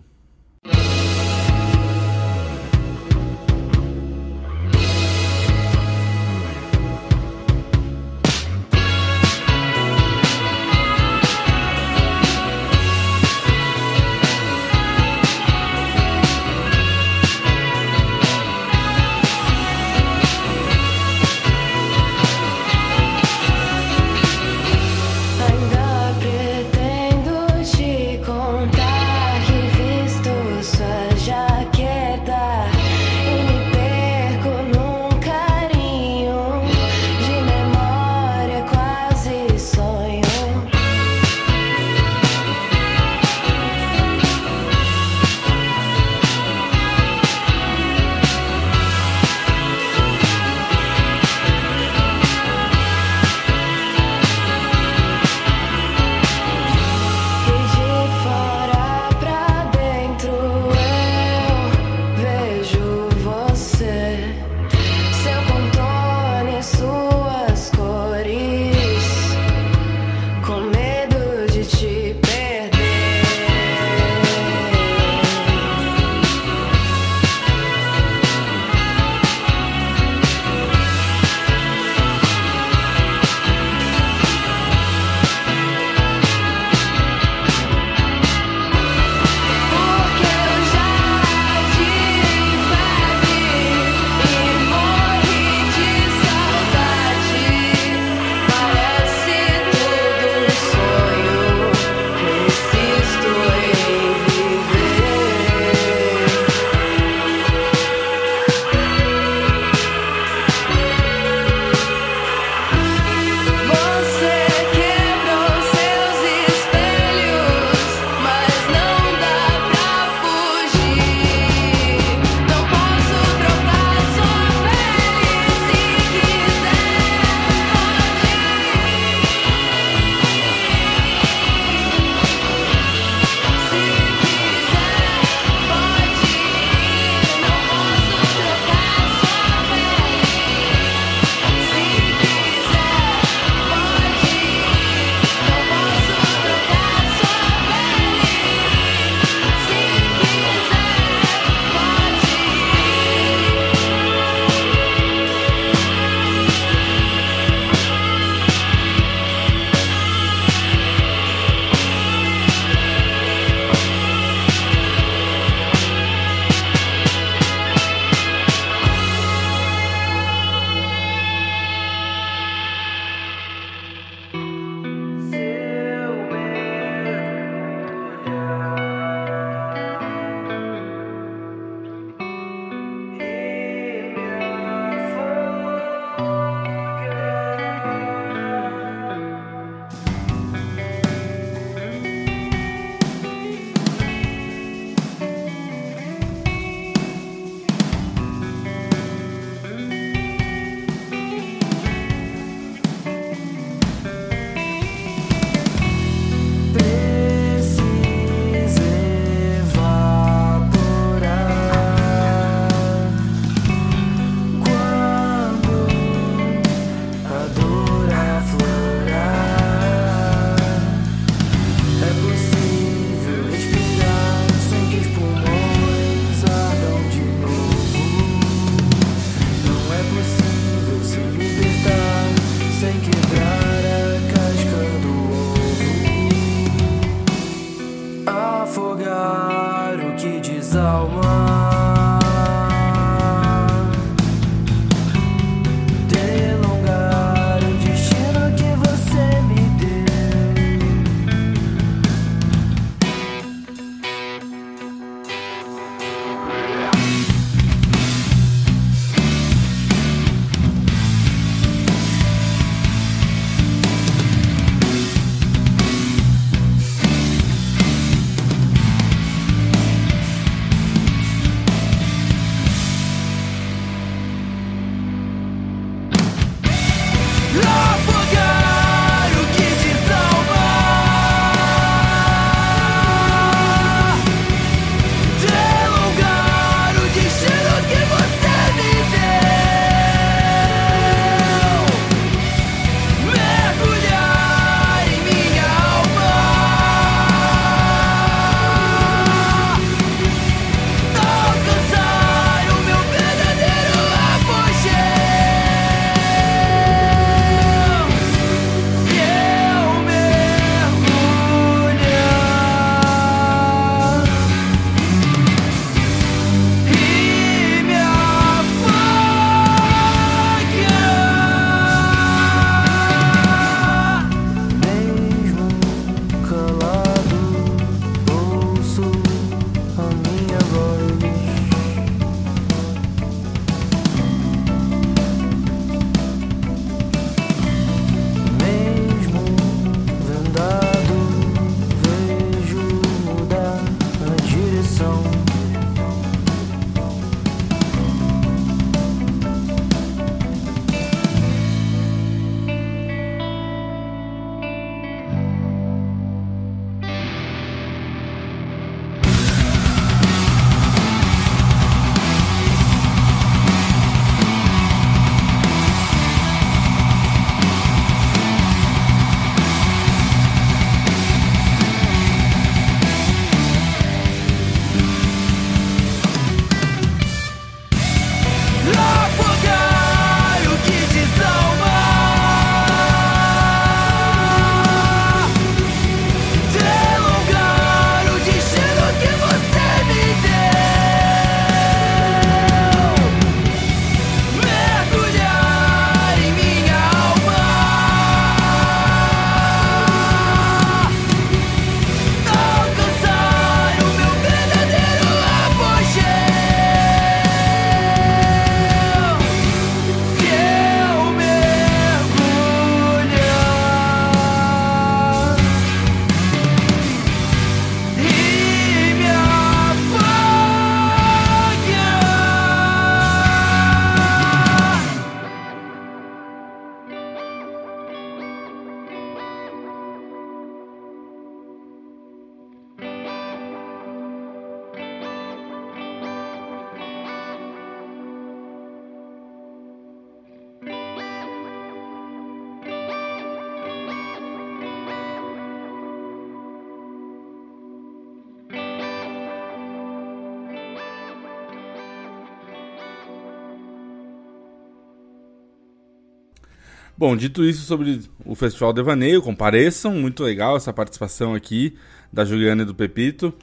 Bom, dito isso sobre o Festival Devaneio, compareçam, muito legal essa participação aqui da Juliana e do Pepito.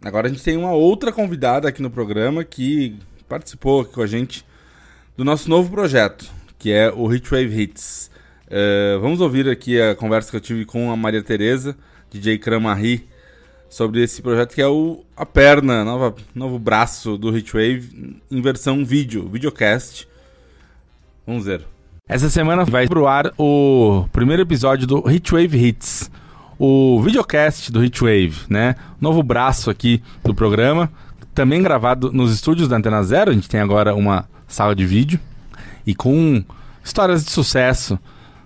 Agora a gente tem uma outra convidada aqui no programa que participou aqui com a gente do nosso novo projeto, que é o Hitwave Hits. Uh, vamos ouvir aqui a conversa que eu tive com a Maria Tereza, DJ Cramari, sobre esse projeto que é o a perna, nova, novo braço do Hitwave em versão vídeo, videocast. Vamos ver. Essa semana vai pro ar o primeiro episódio do Hitwave Hits, o videocast do Hitwave, né? Novo braço aqui do programa, também gravado nos estúdios da Antena Zero. A gente tem agora uma sala de vídeo e com histórias de sucesso.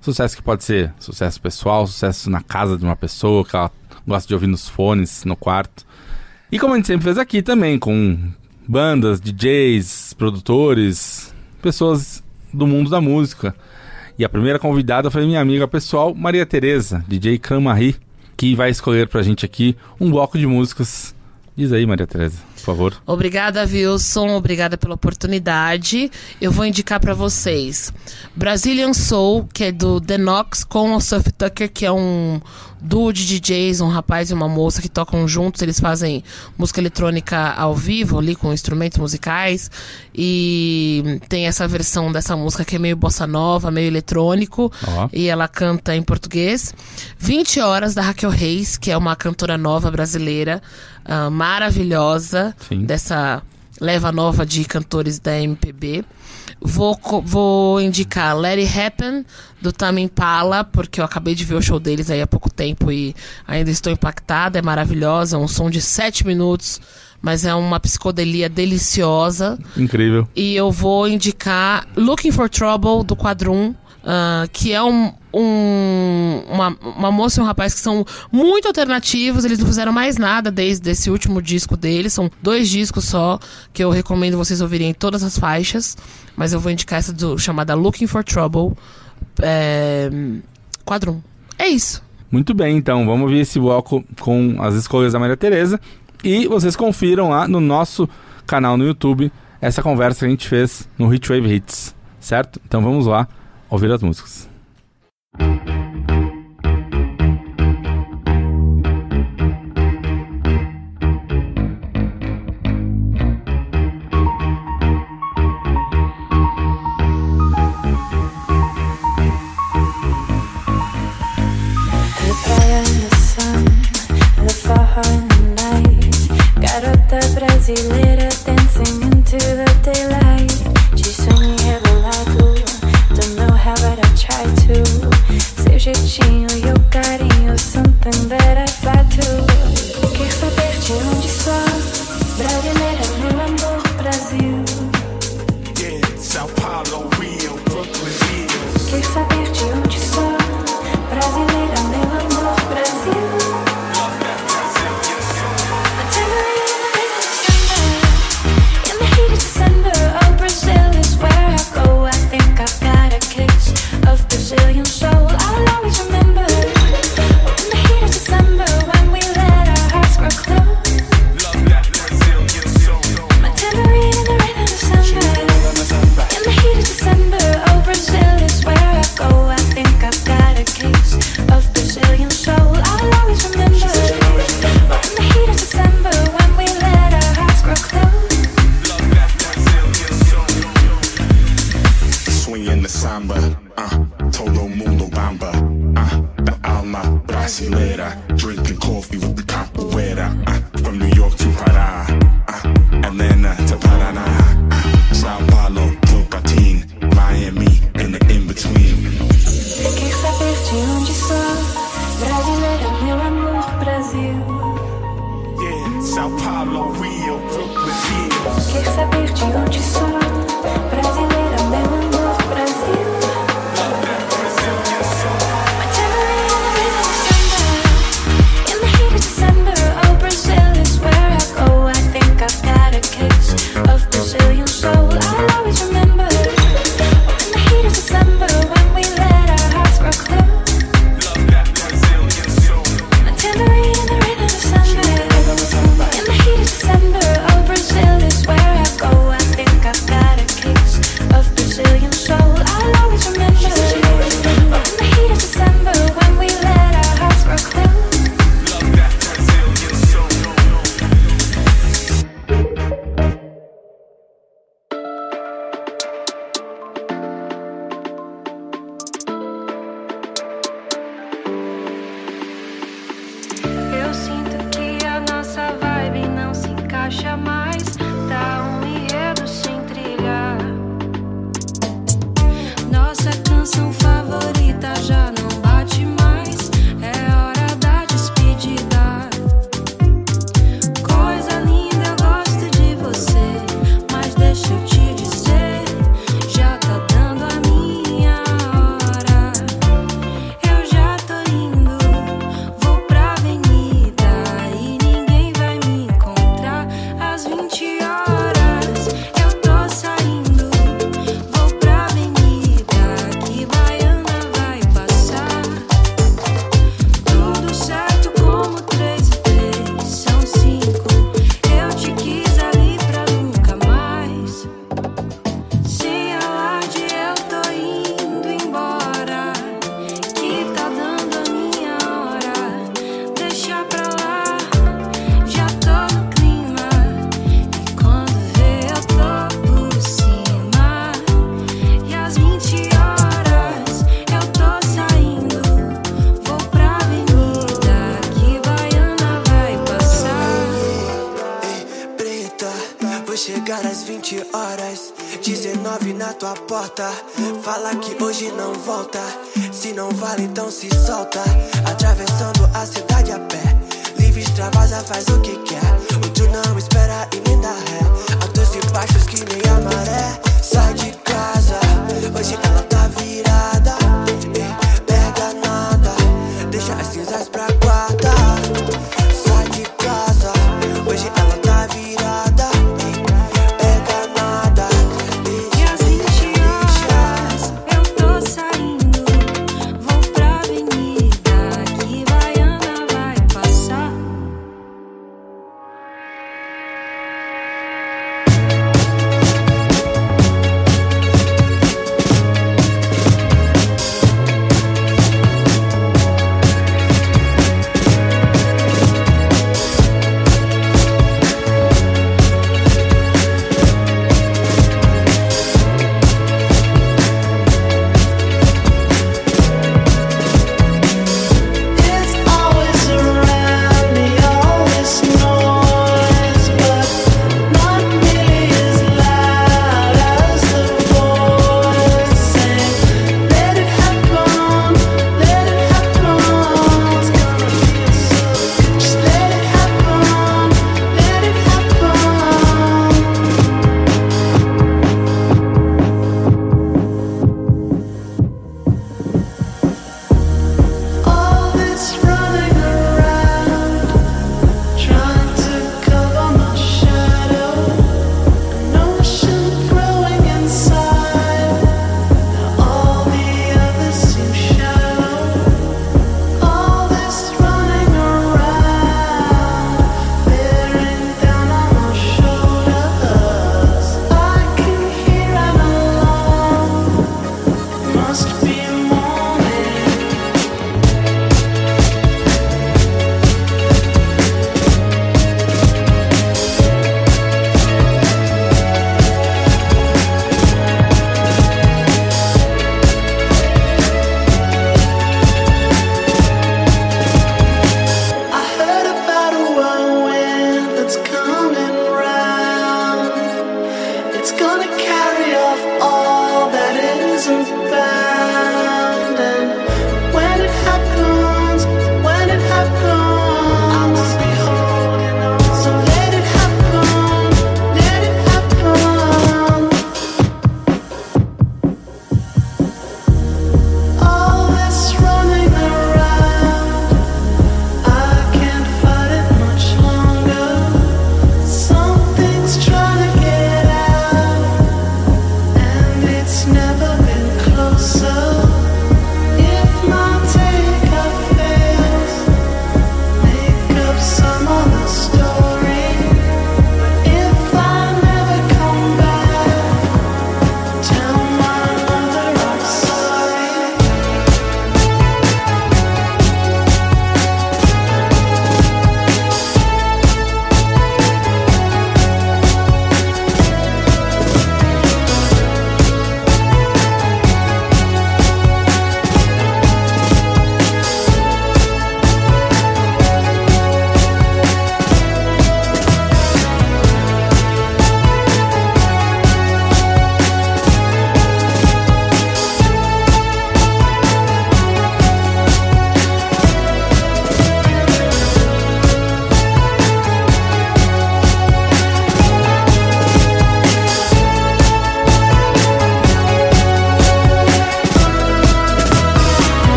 Sucesso que pode ser sucesso pessoal, sucesso na casa de uma pessoa que ela gosta de ouvir nos fones, no quarto. E como a gente sempre fez aqui também, com bandas, DJs, produtores, pessoas do mundo da música. E a primeira convidada foi minha amiga pessoal, Maria Tereza, DJ Camari, que vai escolher pra gente aqui um bloco de músicas. Diz aí, Maria Tereza, por favor. Obrigada, Wilson. Obrigada pela oportunidade. Eu vou indicar para vocês Brazilian Soul, que é do The Knox, com o Surf Tucker, que é um duo de DJs, um rapaz e uma moça que tocam juntos. Eles fazem música eletrônica ao vivo, ali com instrumentos musicais. E tem essa versão dessa música que é meio bossa nova, meio eletrônico. Ó. E ela canta em português. 20 Horas, da Raquel Reis, que é uma cantora nova brasileira, ah, maravilhosa, Sim. dessa leva nova de cantores da MPB. Vou, vou indicar Let It Happen, do Tame Impala, porque eu acabei de ver o show deles aí há pouco tempo e ainda estou impactada. É maravilhosa, um som de 7 minutos, mas é uma psicodelia deliciosa. Incrível. E eu vou indicar Looking for Trouble, do Quadrum, ah, que é um, um- uma, uma moça e um rapaz que são muito alternativos. Eles não fizeram mais nada desde esse último disco deles. São dois discos só, que eu recomendo vocês ouvirem em todas as faixas. Mas eu vou indicar essa do, chamada Looking for Trouble, é, Quadrum. É isso. Muito bem, então vamos ouvir esse bloco com as escolhas da Maria Tereza. E vocês confiram lá no nosso canal no YouTube essa conversa que a gente fez no Hitwave Hits, certo? Então vamos lá ouvir as músicas. Brasileira dancing into the daylight. Brasileira, meu amor, Brasil. Yeah, Sao Paulo, Brazilian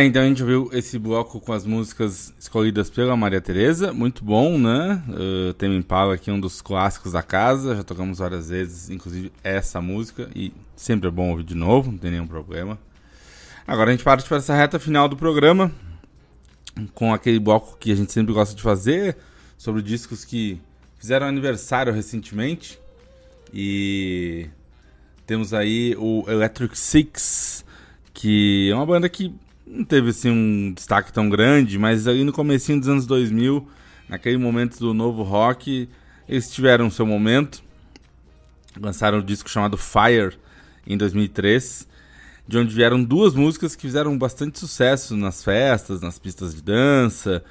Tá, então a gente viu esse bloco com as músicas escolhidas pela Maria Tereza, muito bom, né? Uh, Tema Impala aqui, um dos clássicos da casa, já tocamos várias vezes, inclusive essa música, e sempre é bom ouvir de novo, não tem nenhum problema. Agora a gente parte para essa reta final do programa, com aquele bloco que a gente sempre gosta de fazer, sobre discos que fizeram aniversário recentemente, e temos aí o Electric Six, que é uma banda que não teve assim um destaque tão grande, mas ali no comecinho dos anos 2000, naquele momento do novo rock, eles tiveram seu momento. Lançaram um disco chamado Fire em 2003, de onde vieram duas músicas que fizeram bastante sucesso nas festas, nas pistas de dança.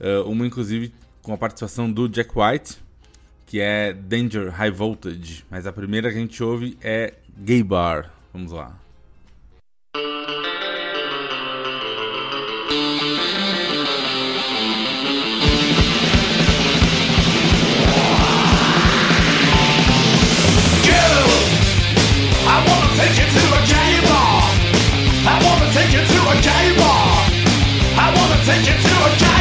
eh, uma inclusive com a participação do Jack White, que é Danger High Voltage, mas a primeira que a gente ouve é Gay Bar. Vamos lá. Take you to a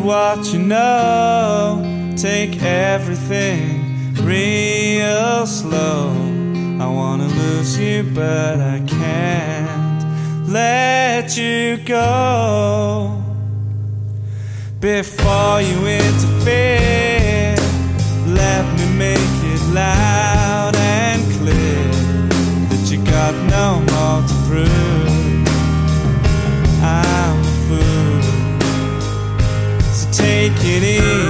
what you know. Take everything real slow. I wanna lose you, but I can't let you go before you interfere. many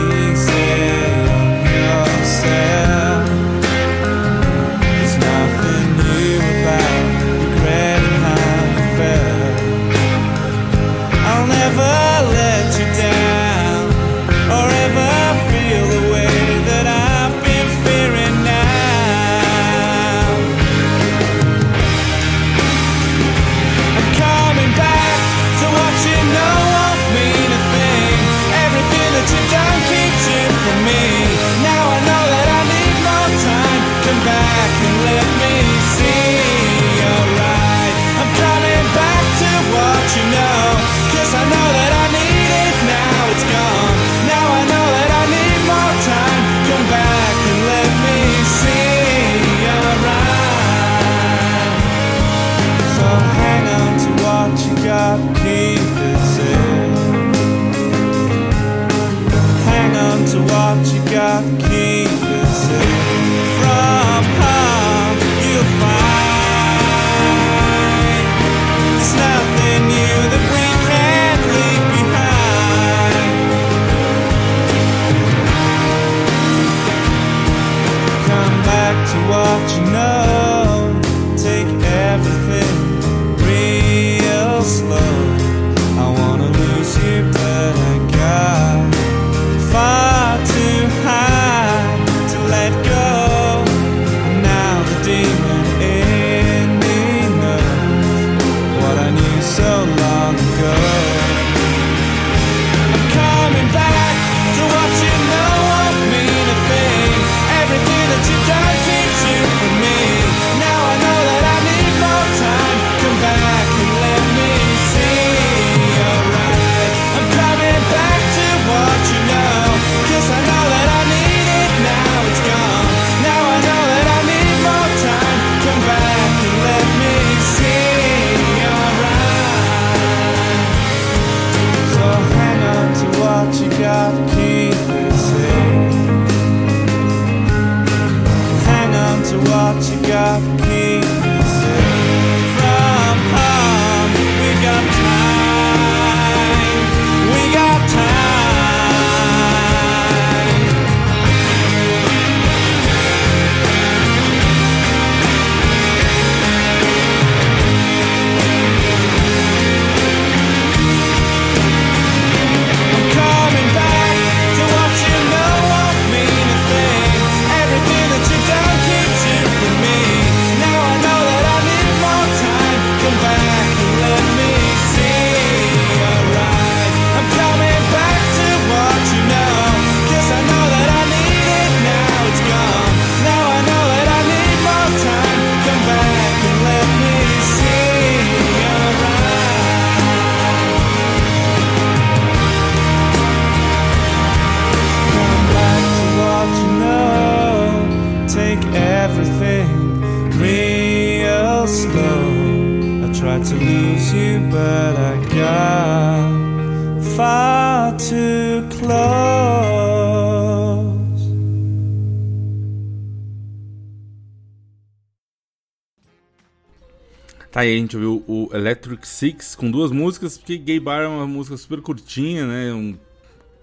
aí, a gente ouviu o Electric Six com duas músicas, porque Gay Bar é uma música super curtinha, né? Um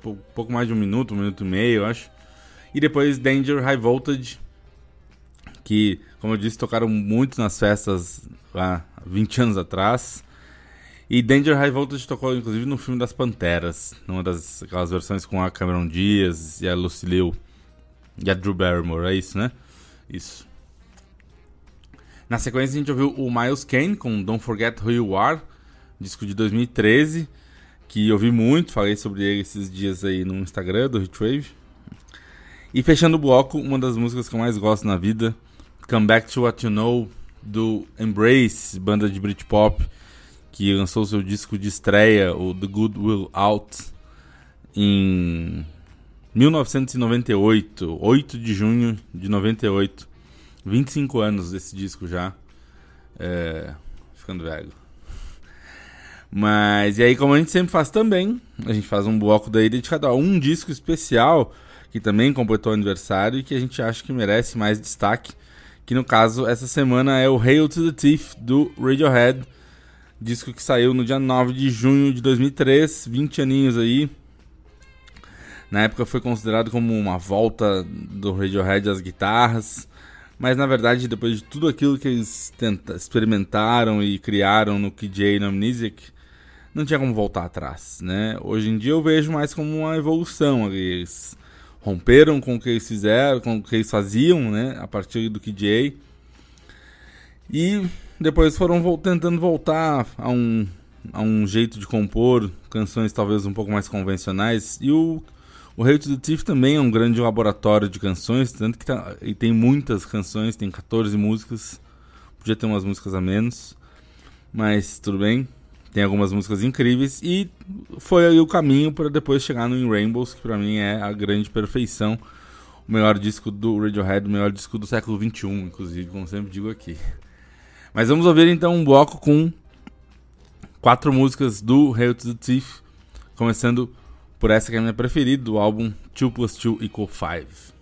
pou- pouco mais de um minuto, um minuto e meio, eu acho. E depois Danger High Voltage, que, como eu disse, tocaram muito nas festas lá 20 anos atrás. E Danger High Voltage tocou, inclusive, no filme das Panteras, numa das aquelas versões com a Cameron Diaz e a Lucy Liu e a Drew Barrymore, é isso, né? Isso. Na sequência a gente ouviu o Miles Kane com Don't Forget Who You Are, disco de 2013, que eu vi muito, falei sobre ele esses dias aí no Instagram do Hitwave. E fechando o bloco, uma das músicas que eu mais gosto na vida, Come Back to What You Know, do Embrace, banda de Britpop, que lançou seu disco de estreia, o The Good Will Out, em 1998, 8 de junho de 98. 25 anos desse disco já. É, ficando velho. Mas, e aí, como a gente sempre faz também, a gente faz um bloco daí dedicado a um disco especial, que também completou aniversário e que a gente acha que merece mais destaque. Que no caso, essa semana é o Hail to the Thief do Radiohead. Disco que saiu no dia 9 de junho de 2003, 20 aninhos aí. Na época foi considerado como uma volta do Radiohead às guitarras. Mas na verdade, depois de tudo aquilo que eles tenta, experimentaram e criaram no KJ e no Amnesiac, não tinha como voltar atrás, né? Hoje em dia eu vejo mais como uma evolução. Eles romperam com o que eles fizeram, com o que eles faziam, né? A partir do KJ. E depois foram tentando voltar a um, a um jeito de compor canções talvez um pouco mais convencionais. E o o to the Thief também é um grande laboratório de canções, tanto que tá, e tem muitas canções, tem 14 músicas. Podia ter umas músicas a menos, mas tudo bem. Tem algumas músicas incríveis e foi aí o caminho para depois chegar no In Rainbows, que pra mim é a grande perfeição. O melhor disco do Radiohead, o melhor disco do século XXI, inclusive, como sempre digo aqui. Mas vamos ouvir então um bloco com quatro músicas do Hail to the Thief, começando por essa que é a minha preferida, do álbum 2 plus 2 equal 5.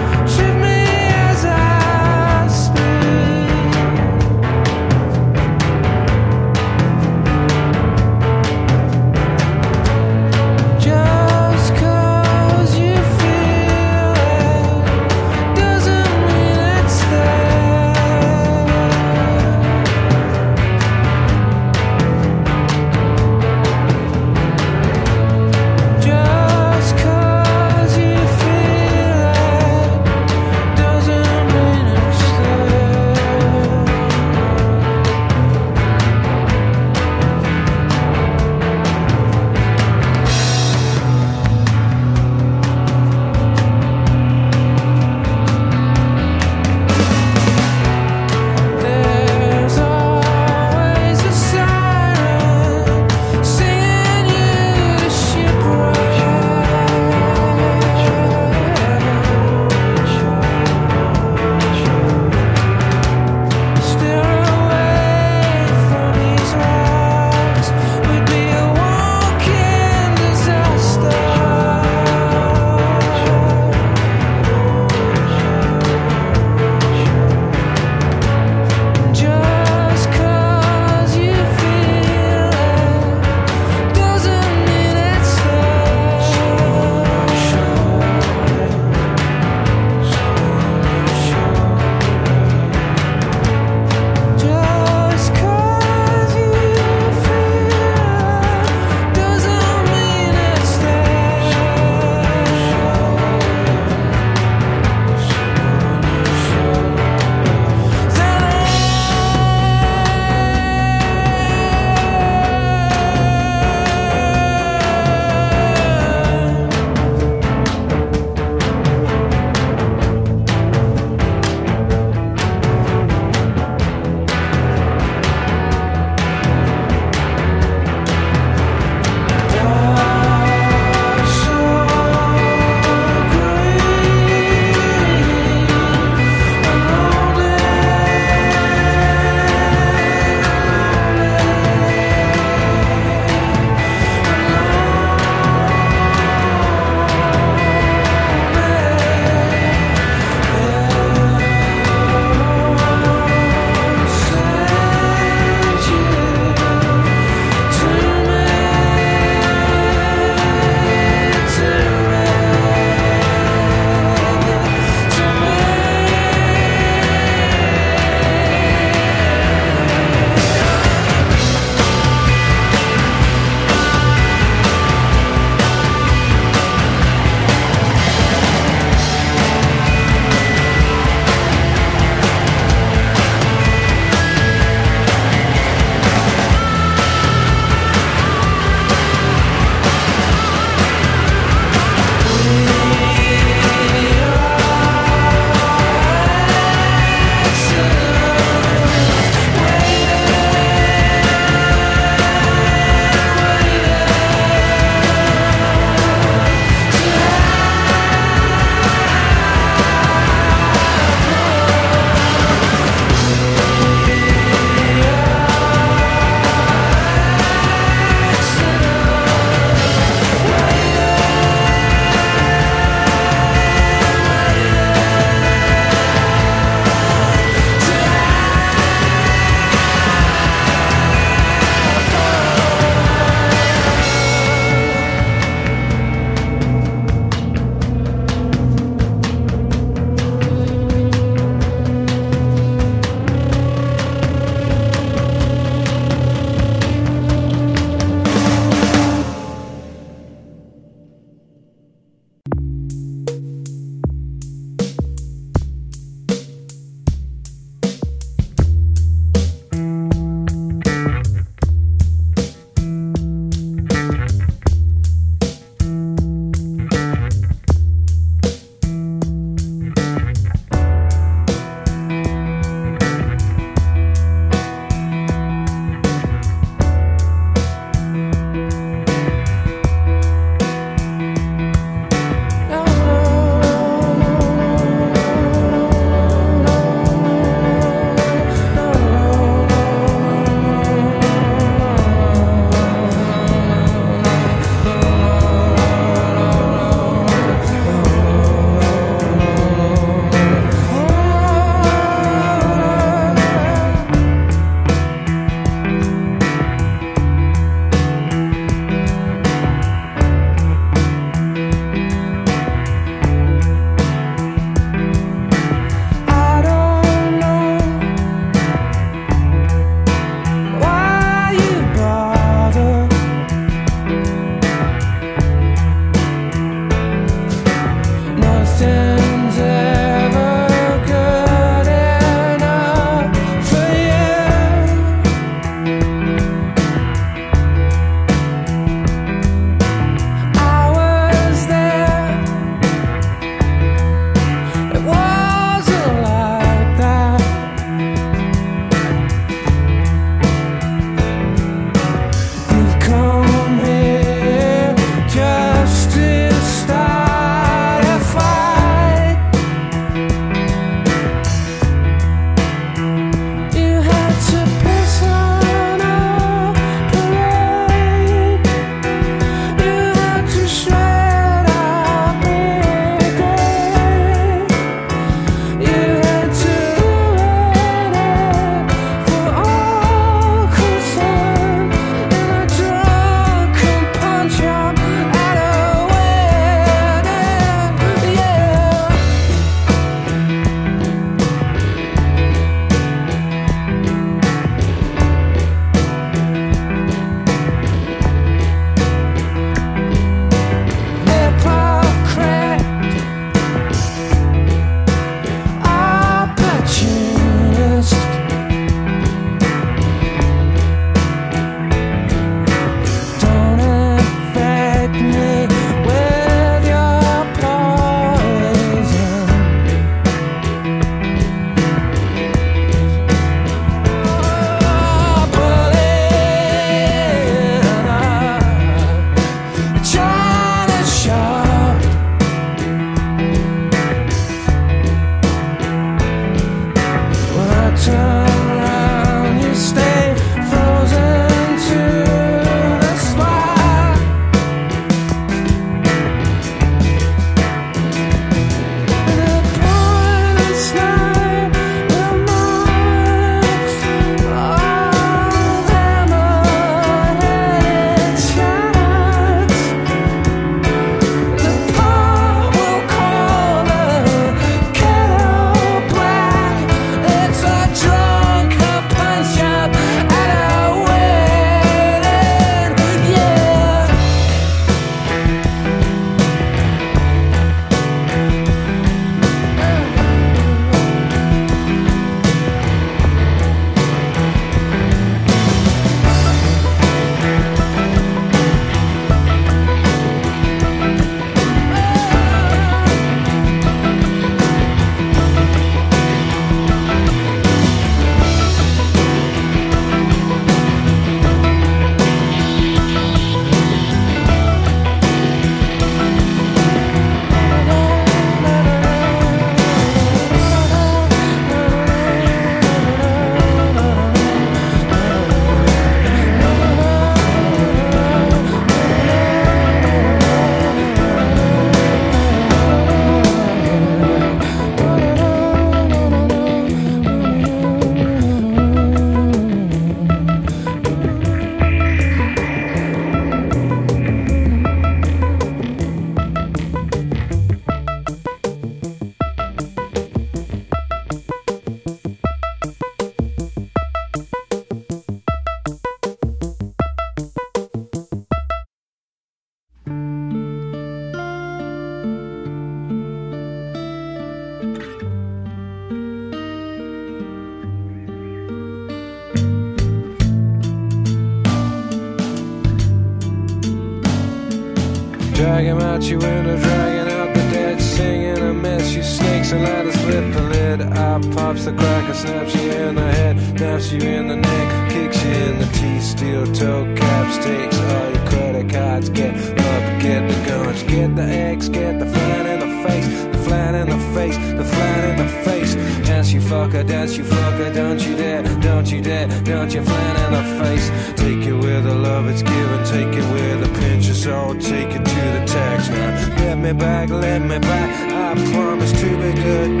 Snaps you in the head, snaps you in the neck, kicks you in the teeth. Steel toe caps, takes all your credit cards. Get up, get the guns, get the eggs, get the flat in the face, the flat in the face, the flat in the face. Dance you fucker, dance you fucker, don't you dare, don't you dare, don't you flat in the face. Take it with the love it's given, take it with a pinch is all, take it to the tax now. Let me back, let me back, I promise to be good.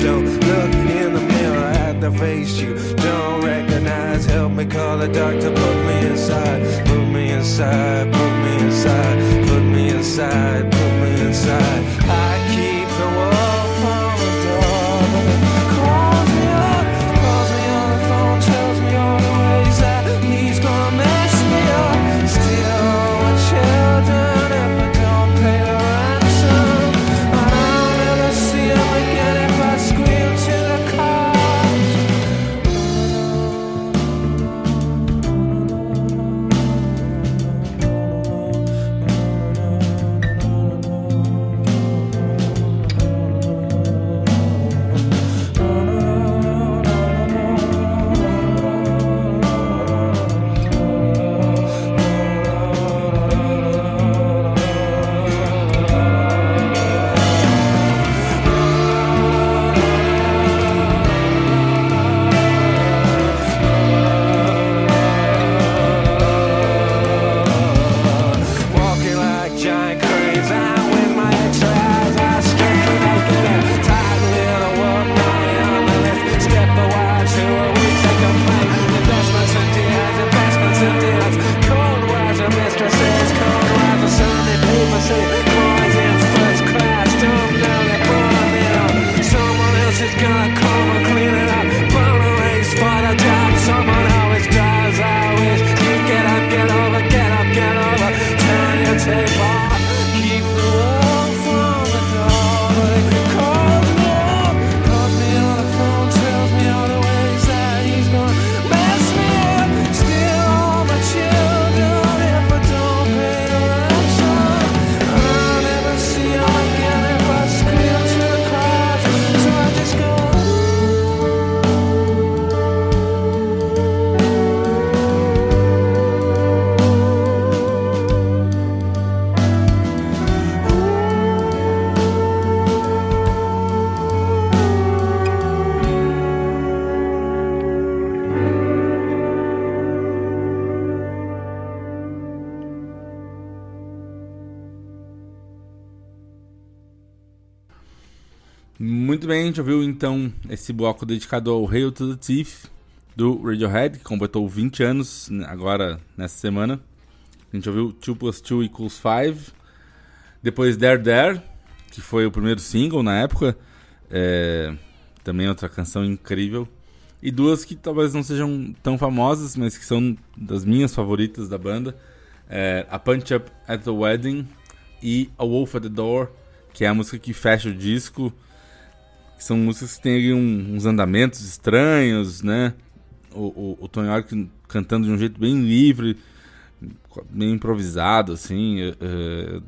Face you. Don't recognize. Help me call the doctor, put me inside, put me inside, put me inside, put me inside, put me inside. Esse bloco dedicado ao Hail to the Thief do Radiohead, que completou 20 anos né, agora nessa semana. A gente ouviu 2 plus 2 equals 5. Depois There There, que foi o primeiro single na época. É, também outra canção incrível. E duas que talvez não sejam tão famosas, mas que são das minhas favoritas da banda. É, a Punch Up at the Wedding e A Wolf at the Door, que é a música que fecha o disco. São músicas que têm um- uns andamentos estranhos, né? O, o, o Tony York cantando de um jeito bem livre, bem improvisado, assim. eh, eh,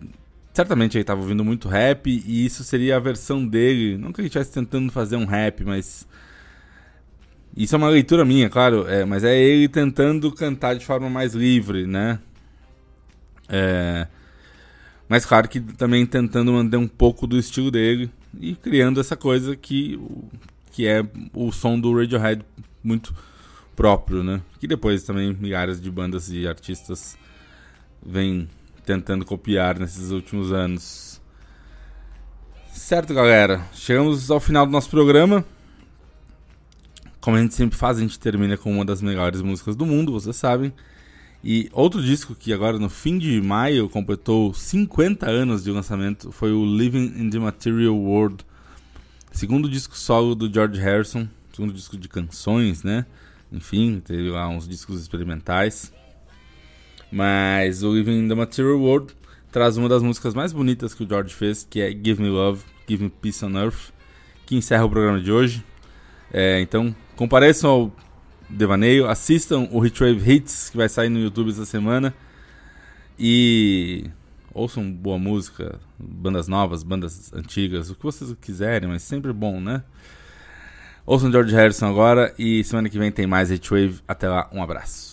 certamente ele estava ouvindo muito rap e isso seria a versão dele. Não que ele estivesse tentando fazer um rap, mas. Isso é uma leitura minha, claro, é, mas é ele tentando cantar de forma mais livre, né? É, mas claro que também tentando manter um pouco do estilo dele e criando essa coisa que, que é o som do Radiohead muito próprio, né? Que depois também milhares de bandas e artistas vêm tentando copiar nesses últimos anos. Certo, galera? Chegamos ao final do nosso programa. Como a gente sempre faz, a gente termina com uma das melhores músicas do mundo, vocês sabem. E outro disco que agora no fim de maio completou 50 anos de lançamento foi o Living in the Material World. Segundo disco solo do George Harrison, segundo disco de canções, né? Enfim, teve lá uns discos experimentais. Mas o Living in the Material World traz uma das músicas mais bonitas que o George fez, que é Give Me Love, Give Me Peace on Earth, que encerra o programa de hoje. É, então, compareçam ao Devaneio. Assistam o Hitwave Hits, que vai sair no YouTube essa semana. E ouçam boa música, bandas novas, bandas antigas, o que vocês quiserem, mas sempre bom, né? Ouçam George Harrison agora e semana que vem tem mais Heatwave. Até lá, um abraço.